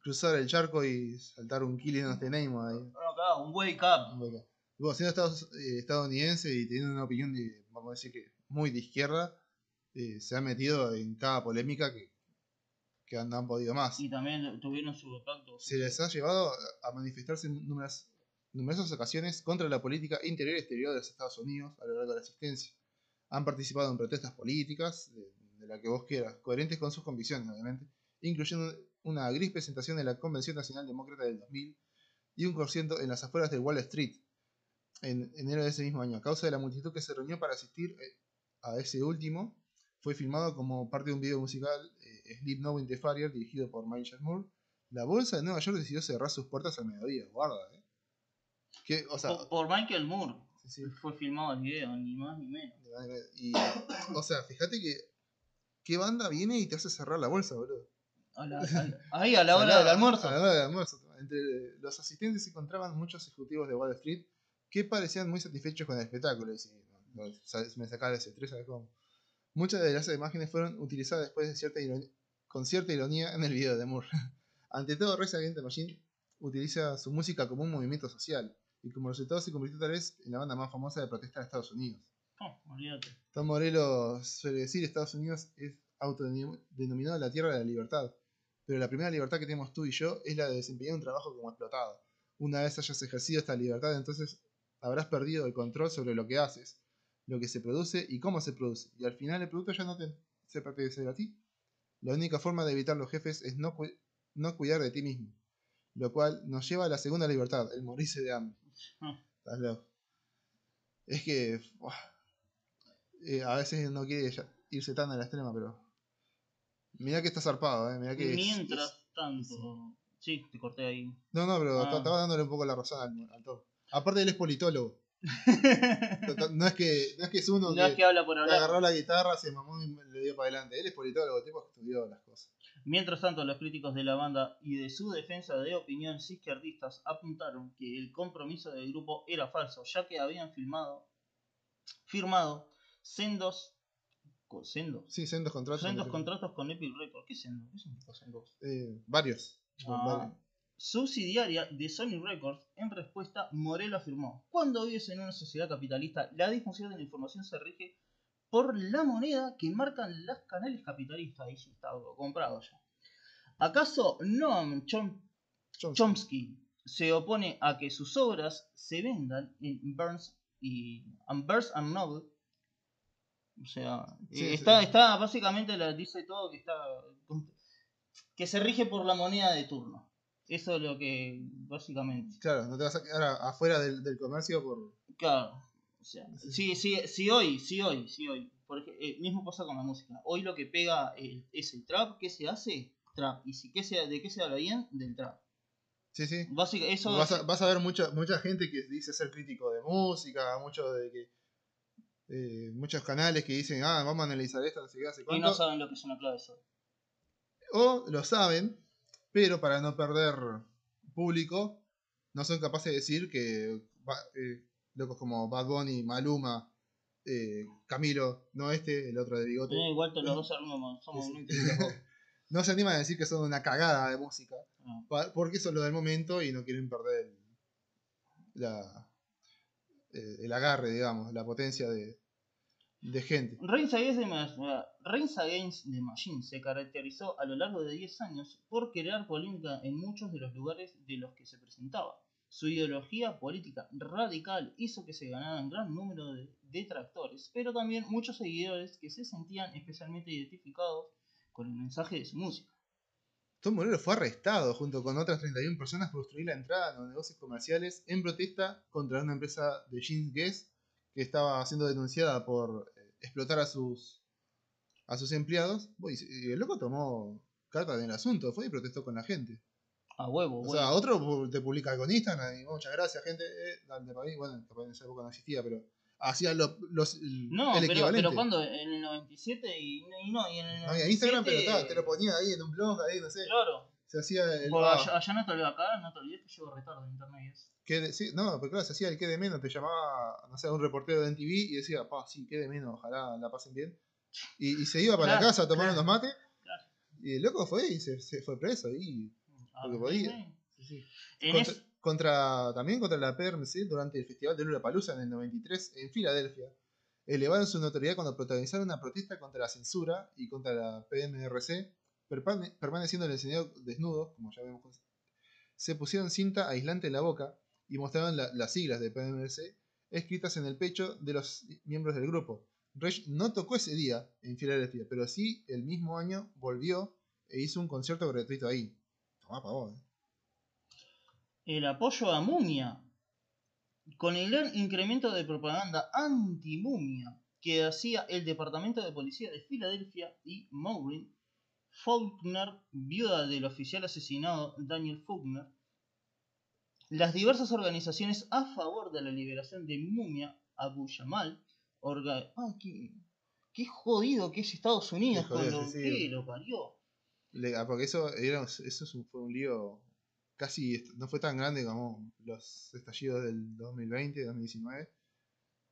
cruzar el charco y saltar un Killing de Neymar ahí. acá, un wake up. Bueno, Luego, siendo estados- eh, estadounidense y teniendo una opinión de, vamos a decir que muy de izquierda, eh, se ha metido en cada polémica que, que han, podido más. Y también tuvieron su impacto. Se les ha llevado a manifestarse en numerosas, numerosas ocasiones contra la política interior y exterior de los Estados Unidos a lo largo de la existencia. Han participado en protestas políticas, de, de la que vos quieras, coherentes con sus convicciones, obviamente, incluyendo una gris presentación de la Convención Nacional Demócrata del 2000 y un concierto en las afueras de Wall Street en enero de ese mismo año. A causa de la multitud que se reunió para asistir eh, a ese último, fue filmado como parte de un video musical eh, Sleep No Winter Fire dirigido por Michael Moore. La bolsa de Nueva York decidió cerrar sus puertas al mediodía, guarda, ¿eh? Que, o sea, por, por Michael Moore. sí, sí. Fue filmado el video, ni más ni menos. Y, o sea, fíjate que qué banda viene y te hace cerrar la bolsa, boludo. A la- a- ahí a la hora del almuerzo. A la hora del almuerzo. Entre los asistentes se encontraban muchos ejecutivos de Wall Street que parecían muy satisfechos con el espectáculo. Y sí, no, no, me sacaba ese estrés, ¿sabes cómo? Muchas de las imágenes fueron utilizadas después de cierta ironía, con cierta ironía en el video de Moore. Ante todo, Reza Against the Machine utiliza su música como un movimiento social y como resultado se convirtió tal vez en la banda más famosa de protesta de Estados Unidos. Oh, olvídate. Tom Morello suele decir Estados Unidos es autodenominado la tierra de la libertad, pero la primera libertad que tenemos tú y yo es la de desempeñar un trabajo como explotado. Una vez hayas ejercido esta libertad, entonces habrás perdido el control sobre lo que haces, lo que se produce y cómo se produce, y al final el producto ya no te se pertenece a ti. La única forma de evitar los jefes es no, cu- no cuidar de ti mismo, lo cual nos lleva a la segunda libertad, el morirse de hambre. Ah. Estás loco. Es que eh, a veces no quiere irse tan a la extrema, pero mirá que está zarpado, eh, mirá que es- Mientras es- tanto. Sí, te corté ahí. no, no, pero Ah. estaba dándole un poco la razón al, al Tom. Aparte él es politólogo. No es que, no es que es uno No que, es que habla por hablar. agarró la guitarra, se mamó y le dio para adelante. Él es politólogo, tipo que estudió las cosas. Mientras tanto, los críticos de la banda y de su defensa de opiniones izquierdistas apuntaron que el compromiso del grupo era falso, ya que habían filmado, firmado sendos, sendos, Sí, sendos contratos. sendos con- contratos con Epic Records. ¿Qué sendos? ¿Qué significa sendos? eh, varios. Ah. varios. Subsidiaria de Sony Records, en respuesta, Morello afirmó, cuando vives en una sociedad capitalista, la difusión de la información se rige por la moneda que marcan los canales capitalistas. Ahí está algo comprado ya. ¿Acaso Noam Chom-. Chomsky se opone a que sus obras se vendan en Burns y and Burns and Noble? O sea, Sí, eh, sí. está, está básicamente la dice todo que está que se rige por la moneda de turno. Eso es lo que, básicamente. Claro, no te vas a quedar a- afuera del, del comercio por. Claro. O sea, si, si, si hoy, si hoy, si hoy, por ej- eh, mismo pasa con la música. Hoy lo que pega el- es el trap, ¿qué se hace? Trap. ¿Y si, qué se, de qué se habla bien? Del trap. Sí, sí. Básica, eso Vas a, es- vas a ver mucha, mucha gente que dice ser crítico de música, mucho de que. eh, muchos canales que dicen, ah, vamos a analizar esto, no sé qué, hace y cuánto. no saben lo que es una clave sol. O lo saben, pero para no perder público, no son capaces de decir que eh, locos como Bad Bunny, Maluma, eh, Camilo, no este, el otro de bigote, Eh, igual todos los dos somos, muy no se animan a decir que son una cagada de música, No. pa- porque es lo del momento y no quieren perder el, la, eh, el agarre, digamos, la potencia de, de gente. Reigns Against, the Against the Machine se caracterizó a lo largo de 10 años por crear polémica en muchos de los lugares de los que se presentaba. Su ideología política radical hizo que se ganaran gran número de detractores, pero también muchos seguidores que se sentían especialmente identificados con el mensaje de su música. Tom Morello fue arrestado junto con otras 31 personas por obstruir la entrada a los negocios comerciales en protesta contra una empresa de jeans Guess que estaba siendo denunciada por eh, explotar a sus a sus empleados. Y el loco tomó carta en el asunto, fue y protestó con la gente. A huevo, O sea, otro te publica con Instagram y muchas gracias, gente. Eh, dale para mí. Bueno, capaz en esa época no existía, pero hacía lo- los, el, no, el pero, pero cuando en el 97 y, y no, y en el 97... No había Instagram, pero te lo ponía ahí en un blog, ahí, no sé. Claro. Se hacía el. Porque ah, allá, allá no te olvides, acá no te olvides que llevo retardo en internet. y de- sí, no, pero claro, se hacía el que de menos, te llamaba, no sé, un reportero de NTV y decía, pa, sí, que de menos, ojalá la pasen bien. Y, y se iba para Claro, la casa a tomar claro, unos mates. claro. Y el loco fue y se, se fue preso ahí. Ah, Porque podía. sí, sí, sí. En Contra, es- contra- también contra la PRMC durante el Festival de Palusa en el 93 en Filadelfia. Elevaron su notoriedad cuando protagonizaron una protesta contra la censura y contra la PMRC, permaneciendo en el escenario desnudos, como ya vemos. Se pusieron cinta aislante en la boca y mostraron la- las siglas de PMRC escritas en el pecho de los miembros del grupo. Rage no tocó ese día en Filadelfia, pero sí el mismo año volvió e hizo un concierto gratuito ahí. Tomá pa' vos, eh. el apoyo a Mumia. Con el gran incremento de propaganda anti-Mumia que hacía el Departamento de Policía de Filadelfia y Maureen, Faulkner, viuda del oficial asesinado Daniel Faulkner, las diversas organizaciones a favor de la liberación de Mumia Abu Jamal, orga- ah, qué, qué jodido que es Estados Unidos con lo sí, que lo parió. Le- ah, porque eso, era, eso es un- fue un lío casi, no fue tan grande como los estallidos del 2020, 2019,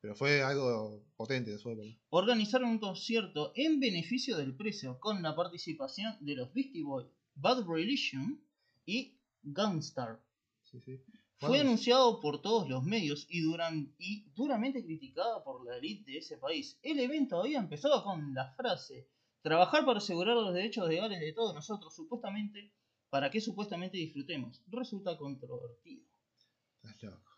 pero fue algo potente después. organizaron un concierto en beneficio del precio con la participación de los Beastie Boys, Bad Religion y Gunstar. Sí, sí. Fue anunciado por todos los medios y, duran- y duramente criticado por la élite de ese país. El evento había empezado con la frase trabajar para asegurar los derechos legales de todos nosotros, supuestamente, para que supuestamente disfrutemos. Resulta controvertido. Estás loco.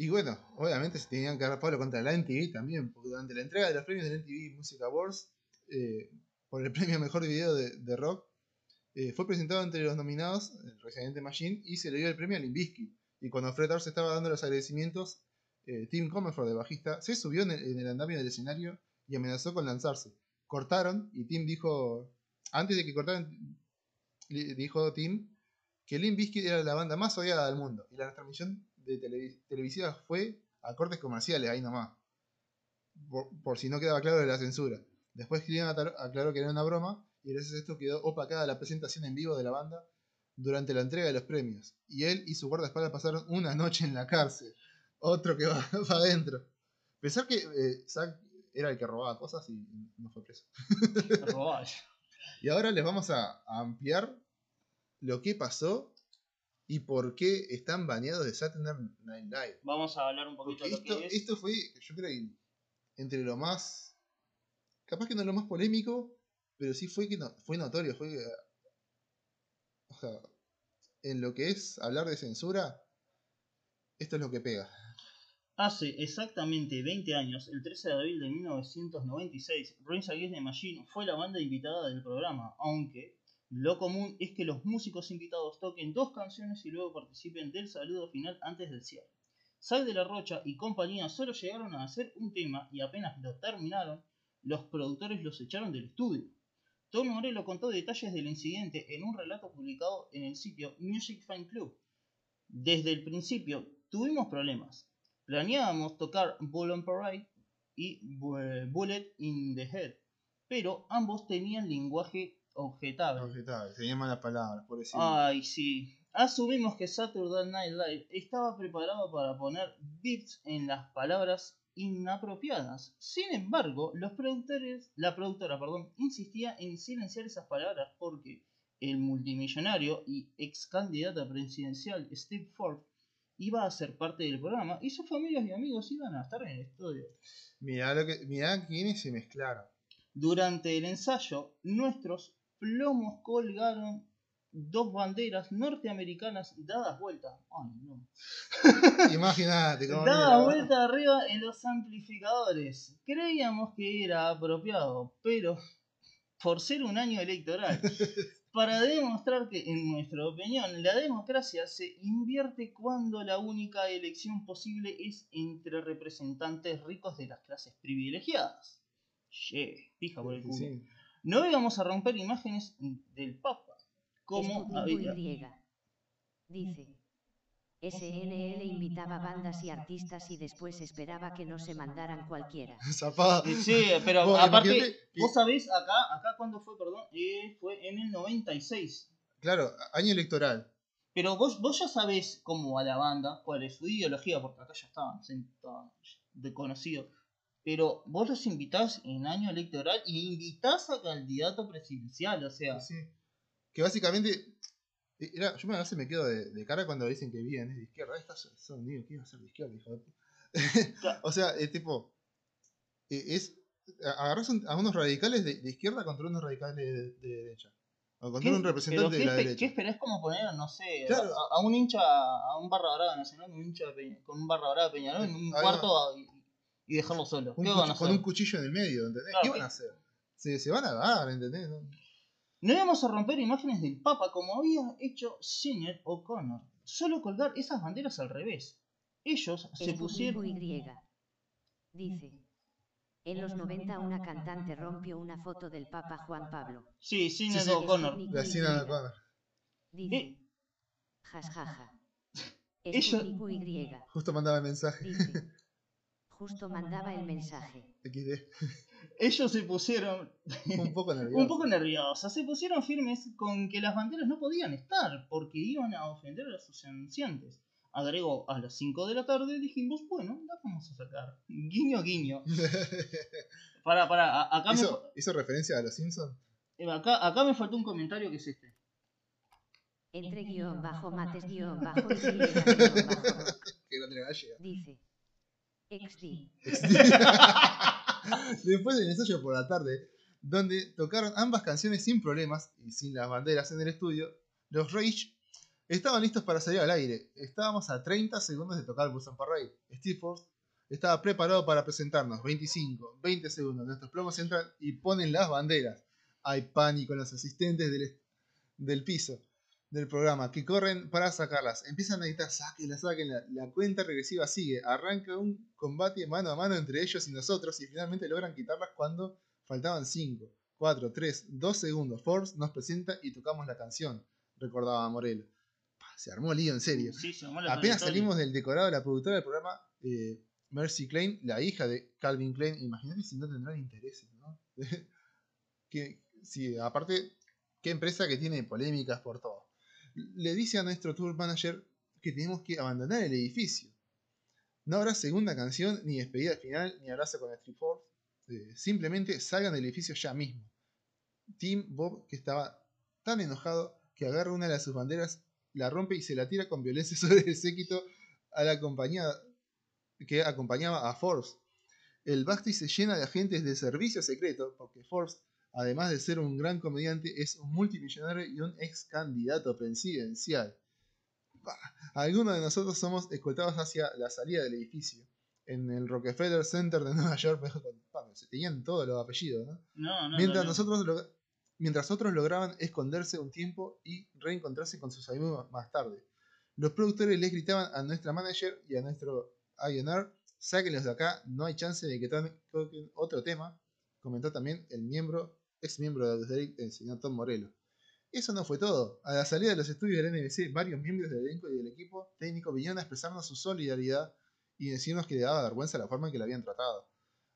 Y bueno, obviamente se tenían que dar palo contra la NTV también, porque durante la entrega de los premios de la NTV Music Awards, eh, por el premio mejor video de, rock, eh, fue presentado entre los nominados el Resident Machine y se le dio el premio a Limbisky. Y cuando Fred Durst estaba dando los agradecimientos, eh, Tim Comerford, de bajista, se subió en el, en el andamio del escenario y amenazó con lanzarse. Cortaron y Tim dijo, antes de que cortaran, dijo Tim que Limp Bizkit era la banda más odiada del mundo y la transmisión de televi- televisiva fue a cortes comerciales, ahí nomás. Por, por si no quedaba claro de la censura. Después atar- aclaró que era una broma y gracias a esto quedó opacada la presentación en vivo de la banda durante la entrega de los premios. Y él y su guardaespaldas pasaron una noche en la cárcel. Otro que va adentro. Pensar que eh, Zack era el que robaba cosas y no fue preso. Y ahora les vamos a a ampliar lo que pasó y por qué están baneados de Saturday Night Live. Vamos a hablar un poquito Porque de lo esto, que es. esto fue, yo creo entre lo más. Capaz que no lo más polémico, pero sí fue que no, fue notorio. Fue que, o sea, en lo que es hablar de censura, esto es lo que pega. Hace exactamente 20 años, el 13 de abril de 1996, Rage Against the Machine fue la banda invitada del programa, aunque Lo común es que los músicos invitados toquen dos canciones y luego participen del saludo final antes del cierre. Sal de la Rocha y compañía solo llegaron a hacer un tema y apenas lo terminaron, los productores los echaron del estudio. Tom Morello contó detalles del incidente en un relato publicado en el sitio Music Fan Club. Desde el principio tuvimos problemas. Planeábamos tocar Bull on Parade y Bullet in the Head, pero ambos tenían lenguaje objetable. Objetable, tenían malas palabras, por decirlo. Ay, sí. Asumimos que Saturday Night Live estaba preparado para poner beats en las palabras inapropiadas. Sin embargo, los productores, la productora perdón, insistía en silenciar esas palabras porque el multimillonario y ex candidato presidencial Steve Forbes iba a ser parte del programa y sus familias y amigos iban a estar en el estudio. Mirá, lo que, mirá quiénes se mezclaron. Durante el ensayo, nuestros plomos colgaron dos banderas norteamericanas dadas vuelta. Ay, no. Imagínate cómo Dadas vuelta arriba en los amplificadores. Creíamos que era apropiado, pero por ser un año electoral, para demostrar que, en nuestra opinión, la democracia se invierte cuando la única elección posible es entre representantes ricos de las clases privilegiadas. Che, fija por el culo. No íbamos a romper imágenes del Papa como Dice. SNL invitaba bandas y artistas y después esperaba que no se mandaran cualquiera. Sí, pero aparte, vos sabés acá, acá cuando fue, perdón, eh, fue en el 96. Claro, año electoral. Pero vos, vos ya sabés cómo va la banda, cuál es su ideología, porque acá ya estaban, estaban desconocidos. Pero vos los invitás en año electoral y invitás a candidato presidencial, o sea. Sí que básicamente, eh, era, yo a veces me quedo de, cara cuando dicen que vienen de izquierda. Estas son que iban a ser de izquierda, hijo o sea, es tipo, eh, es agarras a unos radicales de, izquierda contra unos radicales de, derecha. O contra un representante de la derecha. ¿Qué esperás como poner, no sé, a, un hincha, a un barra brava nacional, un hincha con un barra brava de Peñarol en un cuarto y, dejarlo solo? ¿Qué van a hacer? Con un cuchillo en el medio, ¿entendés? ¿Qué van a hacer? Se, se van a dar, ¿entendés? No íbamos a romper imágenes del Papa como había hecho Singer O'Connor, solo colgar esas banderas al revés. Ellos se pusieron... Y. Dice. En los 90 una cantante rompió una foto del Papa Juan Pablo. Sí, Singer O'Connor. La Singer O'Connor. Dice. Eh. Jasjaja. Ella... Y. Justo mandaba el mensaje. Dice. Justo mandaba el mensaje. Ellos se pusieron un poco nerviosos. un poco nerviosos. Se pusieron firmes con que las banderas no podían estar porque iban a ofender a sus anunciantes. Agregó a las 5 de la tarde, dijimos, bueno, la vamos a sacar. Guiño, guiño. para, para, acá ¿Hizo, me... ¿Hizo referencia a los Simpsons? Eh, acá, acá me faltó un comentario que es este. Entre guion bajo mates guion bajo y guion bajo. Dice. XD. Después del ensayo por la tarde, donde tocaron ambas canciones sin problemas y sin las banderas en el estudio, los Rage estaban listos para salir al aire. Estábamos a 30 segundos de tocar Busan Parade. Steve Force estaba preparado para presentarnos 25, 20 segundos. Nuestros plomos entran y ponen las banderas. Hay pánico en los asistentes del, del piso del programa que corren para sacarlas. Empiezan a gritar, sáquenla, sáquenla. La cuenta regresiva sigue. Arranca un combate mano a mano entre ellos y nosotros y finalmente logran quitarlas cuando faltaban 5, 4, 3, 2 segundos. Forbes nos presenta y tocamos la canción, recordaba Morelo. Se armó lío, en serio. Apenas salimos del decorado, la productora del programa, eh, Mercy Klein, la hija de Calvin Klein, imagínate si no tendrán intereses, ¿no? que, sí, aparte, qué empresa que tiene polémicas por todo le dice a nuestro tour manager que tenemos que abandonar el edificio. No habrá segunda canción, ni despedida final, ni abrazo con Street Force. Eh, simplemente salgan del edificio ya mismo. Tim Bob, que estaba tan enojado que agarra una de sus banderas, la rompe y se la tira con violencia sobre el séquito a la compañía que acompañaba a Force. El backstage se llena de agentes de servicio secreto, porque Force además de ser un gran comediante, es un multimillonario y un ex candidato presidencial. Algunos de nosotros somos escoltados hacia la salida del edificio. En el Rockefeller Center de Nueva York, se tenían todos los apellidos, ¿no? no, no Mientras nosotros mientras otros lograban esconderse un tiempo y reencontrarse con sus amigos más tarde. Los productores les gritaban a nuestra manager y a nuestro A&R, sáquenlos de acá, no hay chance de que toquen otro tema, comentó también el miembro, ex miembro de Drake, el señor Tom Morello. Eso no fue todo. A la salida de los estudios del NBC, varios miembros del elenco y del equipo técnico vinieron a expresarnos su solidaridad y decirnos que le daba vergüenza la forma en que la habían tratado,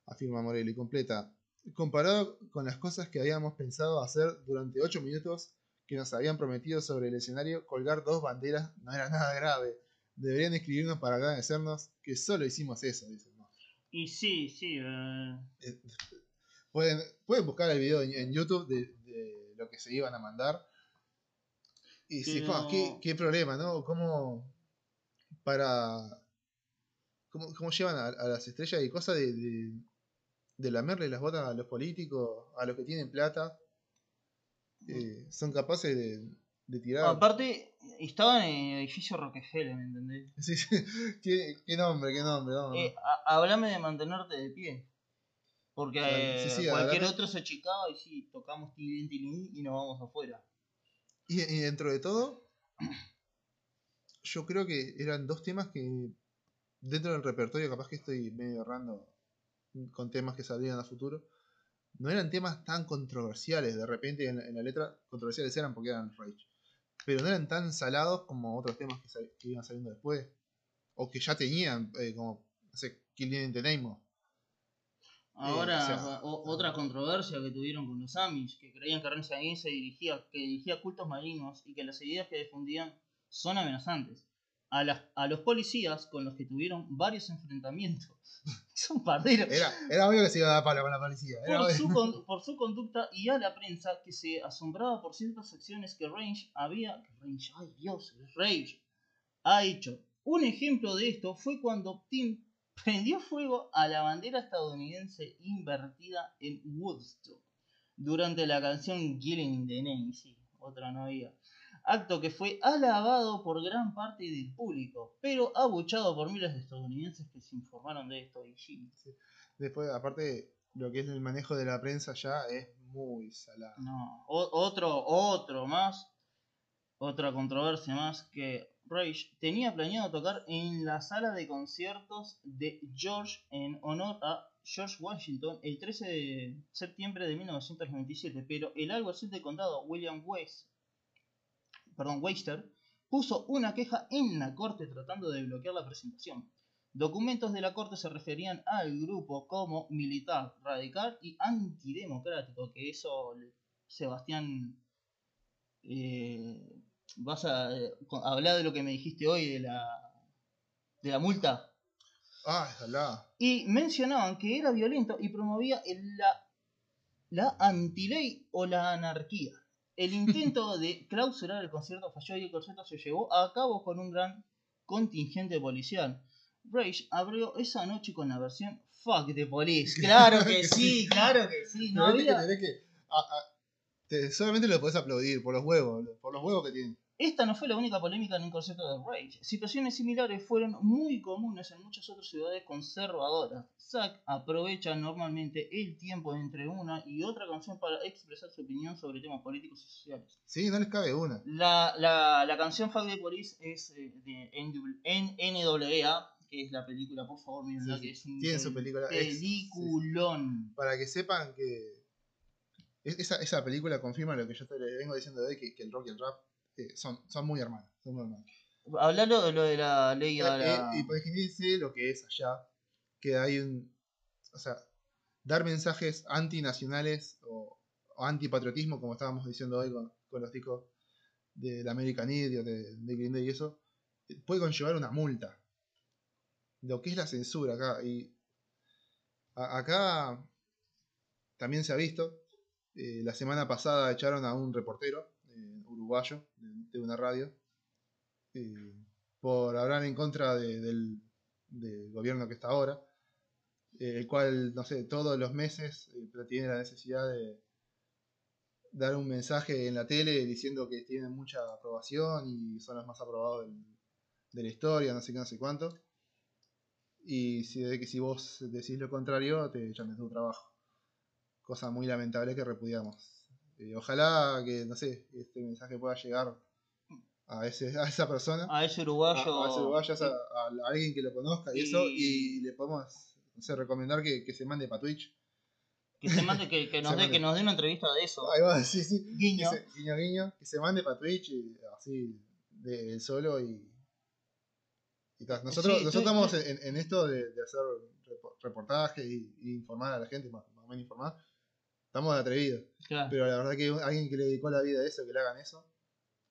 afirma Morello y completa. Comparado con las cosas que habíamos pensado hacer durante 8 minutos que nos habían prometido sobre el escenario, colgar dos banderas no era nada grave. Deberían escribirnos para agradecernos que solo hicimos eso, dicen. Y sí, sí. Eh, Pueden, pueden buscar el video en, en YouTube de, de lo que se iban a mandar. Y Pero- jo, qué, qué problema, ¿no? ¿Cómo para. ¿Cómo, cómo llevan a, a las estrellas y cosas de, de, de lamerle las botas a los políticos, a los que tienen plata? Eh, son capaces de, de tirar. Aparte, estaba en el edificio Rockefeller, ¿me entendés? Sí, sí. ¿Qué, qué nombre, qué nombre. no, no. Eh, hablame de mantenerte de pie. Porque Claro, eh, sí, sí, cualquier otro se achicaba y sí, tocamos tilín, tilín y nos vamos afuera. Y, y dentro de todo, yo creo que eran dos temas que dentro del repertorio, capaz que estoy medio errando con temas que salían a futuro, no eran temas tan controversiales. De repente en, en la letra, controversiales eran porque eran Rage. Pero no eran tan salados como otros temas que, sal- que iban saliendo después. O que ya tenían, eh, como, no sé, Killing in the Name. Ahora, o sea, o- otra controversia que tuvieron con los Amish, que creían que Against se dirigía, que dirigía cultos malignos y que las ideas que difundían son amenazantes. A, las, a los policías con los que tuvieron varios enfrentamientos. son parderos. Era, era obvio que se iba a dar palo con la policía. Por su, con- por su conducta y a la prensa que se asombraba por ciertas acciones que Range había. Range, ay Dios, es Rage ha hecho. Un ejemplo de esto fue cuando Tim prendió fuego a la bandera estadounidense invertida en Woodstock durante la canción Killing in the Name, sí, otra no había. Acto que fue alabado por gran parte del público, pero abuchado por miles de estadounidenses que se informaron de esto y sí, Después, aparte, lo que es el manejo de la prensa ya es muy salado. No, o- otro, otro más, otra controversia más que Rage tenía planeado tocar en la sala de conciertos de George en honor a George Washington el 13 de septiembre de 1997, pero el alguacil de condado William Weiss, perdón, Weister puso una queja en la corte tratando de bloquear la presentación. Documentos de la corte se referían al grupo como militar, radical y antidemocrático, que eso Sebastián eh, vas a eh, hablar de lo que me dijiste hoy de la de la multa Ah, salado. y mencionaban que era violento y promovía el- la la antiley o la anarquía. El intento de clausurar el concierto falló y el concierto se llevó a cabo con un gran contingente policial. Rage abrió esa noche con la versión Fuck the Police. Claro que sí, claro que sí. No había... que tenés que. a- a- te- solamente lo podés aplaudir por los huevos, por los huevos que tienen. Esta no fue la única polémica en un concierto de Rage. Situaciones similares fueron muy comunes en muchas otras ciudades conservadoras. Zack aprovecha normalmente el tiempo entre una y otra canción para expresar su opinión sobre temas políticos y sociales. Sí, no les cabe una. La, la, la canción Fuck the Police es eh, de NWA, que es la película, por favor, miren Sí, que es un tiene su película, es- peliculón. Para que sepan que. es- Esa, esa película confirma lo que yo te le vengo diciendo de hoy, que, que el rock y el rap eh, son, son muy hermanos. Son muy hermanos. Hablalo de lo de la ley Eh, la... eh, y por ejemplo, dice lo que es allá, que hay un. O sea, dar mensajes antinacionales o, o antipatriotismo, como estábamos diciendo hoy con, con los discos del American Idiot, de, de Green Day y eso, puede conllevar una multa. Lo que es la censura acá. Y a- acá también se ha visto. eh, la semana pasada echaron a un reportero uruguayo de, una radio eh, por hablar en contra de- del, gobierno que está ahora, eh, el cual, no sé, todos los meses eh, pero tiene la necesidad de dar un mensaje en la tele diciendo que tienen mucha aprobación y son los más aprobados del- de la historia, no sé qué, no sé cuánto. Y si, de que si vos decís lo contrario, te echan de tu trabajo. Cosa muy lamentable que repudiamos. Eh, ojalá que, no sé, este mensaje pueda llegar a, ese, a esa persona. A ese uruguayo. a, a ese uruguayo, a, alguien que lo conozca y, Y- eso, y le podemos no sé, recomendar que, que se mande para Twitch. Que se mande, que, que nos dé, que nos dé una entrevista de eso. Ahí va, sí, sí. Guiño. Se- guiño, guiño, que se mande para Twitch y así de, solo y. y tal. Nosotros, Sí, nosotros estamos en, en esto de, de hacer repo- reportajes y, y informar a la gente, más, más o menos informar. Estamos de atrevidos. Claro. Pero la verdad que alguien que le dedicó la vida a eso, que le hagan eso,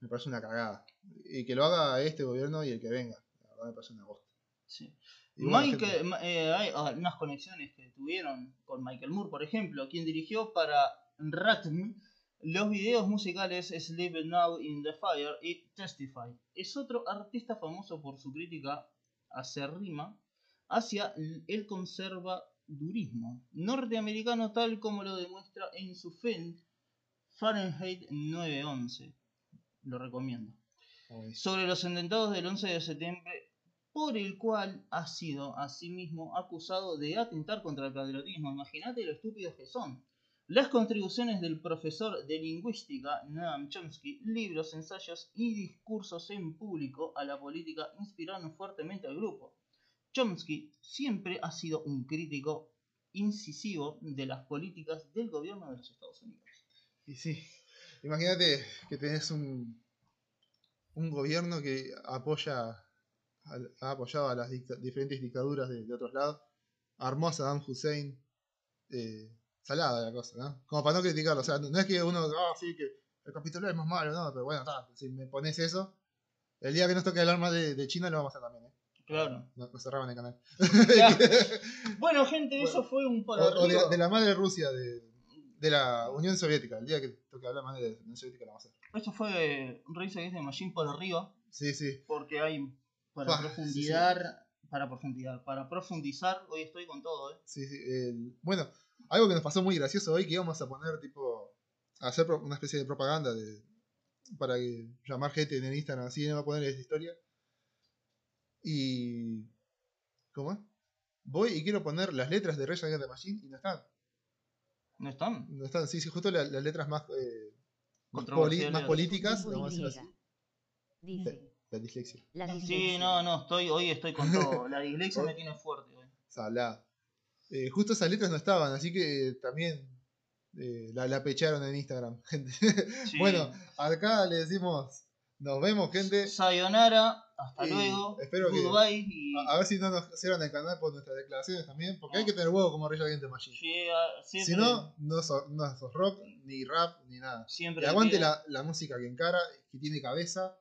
me parece una cagada. Y que lo haga este gobierno y el que venga. La verdad me parece una bosta. Sí. Mike, gente- eh, hay unas conexiones que tuvieron con Michael Moore, por ejemplo, quien dirigió para Ratm los videos musicales Sleep Now in the Fire y Testify. Es otro artista famoso por su crítica acérrima hacia el conservadurismo norteamericano, tal como lo demuestra en su film Fahrenheit 911. Lo recomiendo sobre los atentados del 11 de septiembre, por el cual ha sido asimismo acusado de atentar contra el patriotismo. Imagínate lo estúpidos que son. Las contribuciones del profesor de lingüística Noam Chomsky, libros, ensayos y discursos en público a la política inspiraron fuertemente al grupo. Chomsky siempre ha sido un crítico incisivo de las políticas del gobierno de los Estados Unidos. Y sí, imagínate que tenés un, un gobierno que apoya ha apoyado a las dicta- diferentes dictaduras de, de otros lados, armó a Saddam Hussein, eh, salada la cosa, ¿no? Como para no criticarlo, o sea, no, no es que uno, ah, sí, que el capitalismo es malo, no, pero bueno, está, si me pones eso, el día que nos toque hablar más de, de China lo vamos a hacer también, ¿eh? Claro. No, nos cerraban el canal. Bueno, gente, Bueno, eso fue un por o, de, la madre Rusia, de, de la Unión Soviética, el día que toque hablar más de la Unión Soviética lo vamos a hacer. Eso fue Race Against the Machine por arriba, Sí, sí. porque hay para profundizar, para profundizar, para profundizar, hoy estoy con todo, ¿eh? Sí, sí. el- bueno, algo que nos pasó muy gracioso hoy, que íbamos a poner tipo, a hacer una especie de propaganda de, para que, llamar gente en el Instagram, así no va a poner esta historia. Y... ¿Cómo es? Voy y quiero poner las letras de Rage Against the Machine y no están. ¿No están? No están, sí, sí, justo la- las letras más, eh, más, poli- más políticas, Tipo vamos a decirlo así. Y. Dice. La dislexia. La Sí, no, no, estoy, hoy estoy con todo. La dislexia me tiene fuerte hoy. Salada. Eh, justo esas letras no estaban, así que también eh, la, la pecharon en Instagram, gente. Sí. Bueno, acá le decimos, nos vemos, gente. Sayonara, hasta Y luego, espero que- goodbye y... A, ver si no nos cierran el canal por nuestras declaraciones también, porque hay No. que tener huevo como Rey Against Machine. Ah, Si no, no sos, no sos rock, ni rap, ni nada. siempre Que le aguante la, la música que encara, que tiene cabeza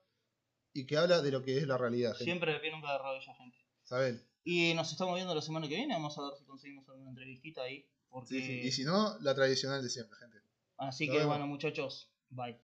y que habla de lo que es la realidad, gente. Siempre le pido nunca de rodilla, gente. ¿Saben? Y nos estamos viendo la semana que viene, vamos a ver si conseguimos alguna entrevistita ahí. Porque... Sí, sí. Y si no, la tradicional de siempre, gente. Así Nos que vemos. bueno muchachos, bye.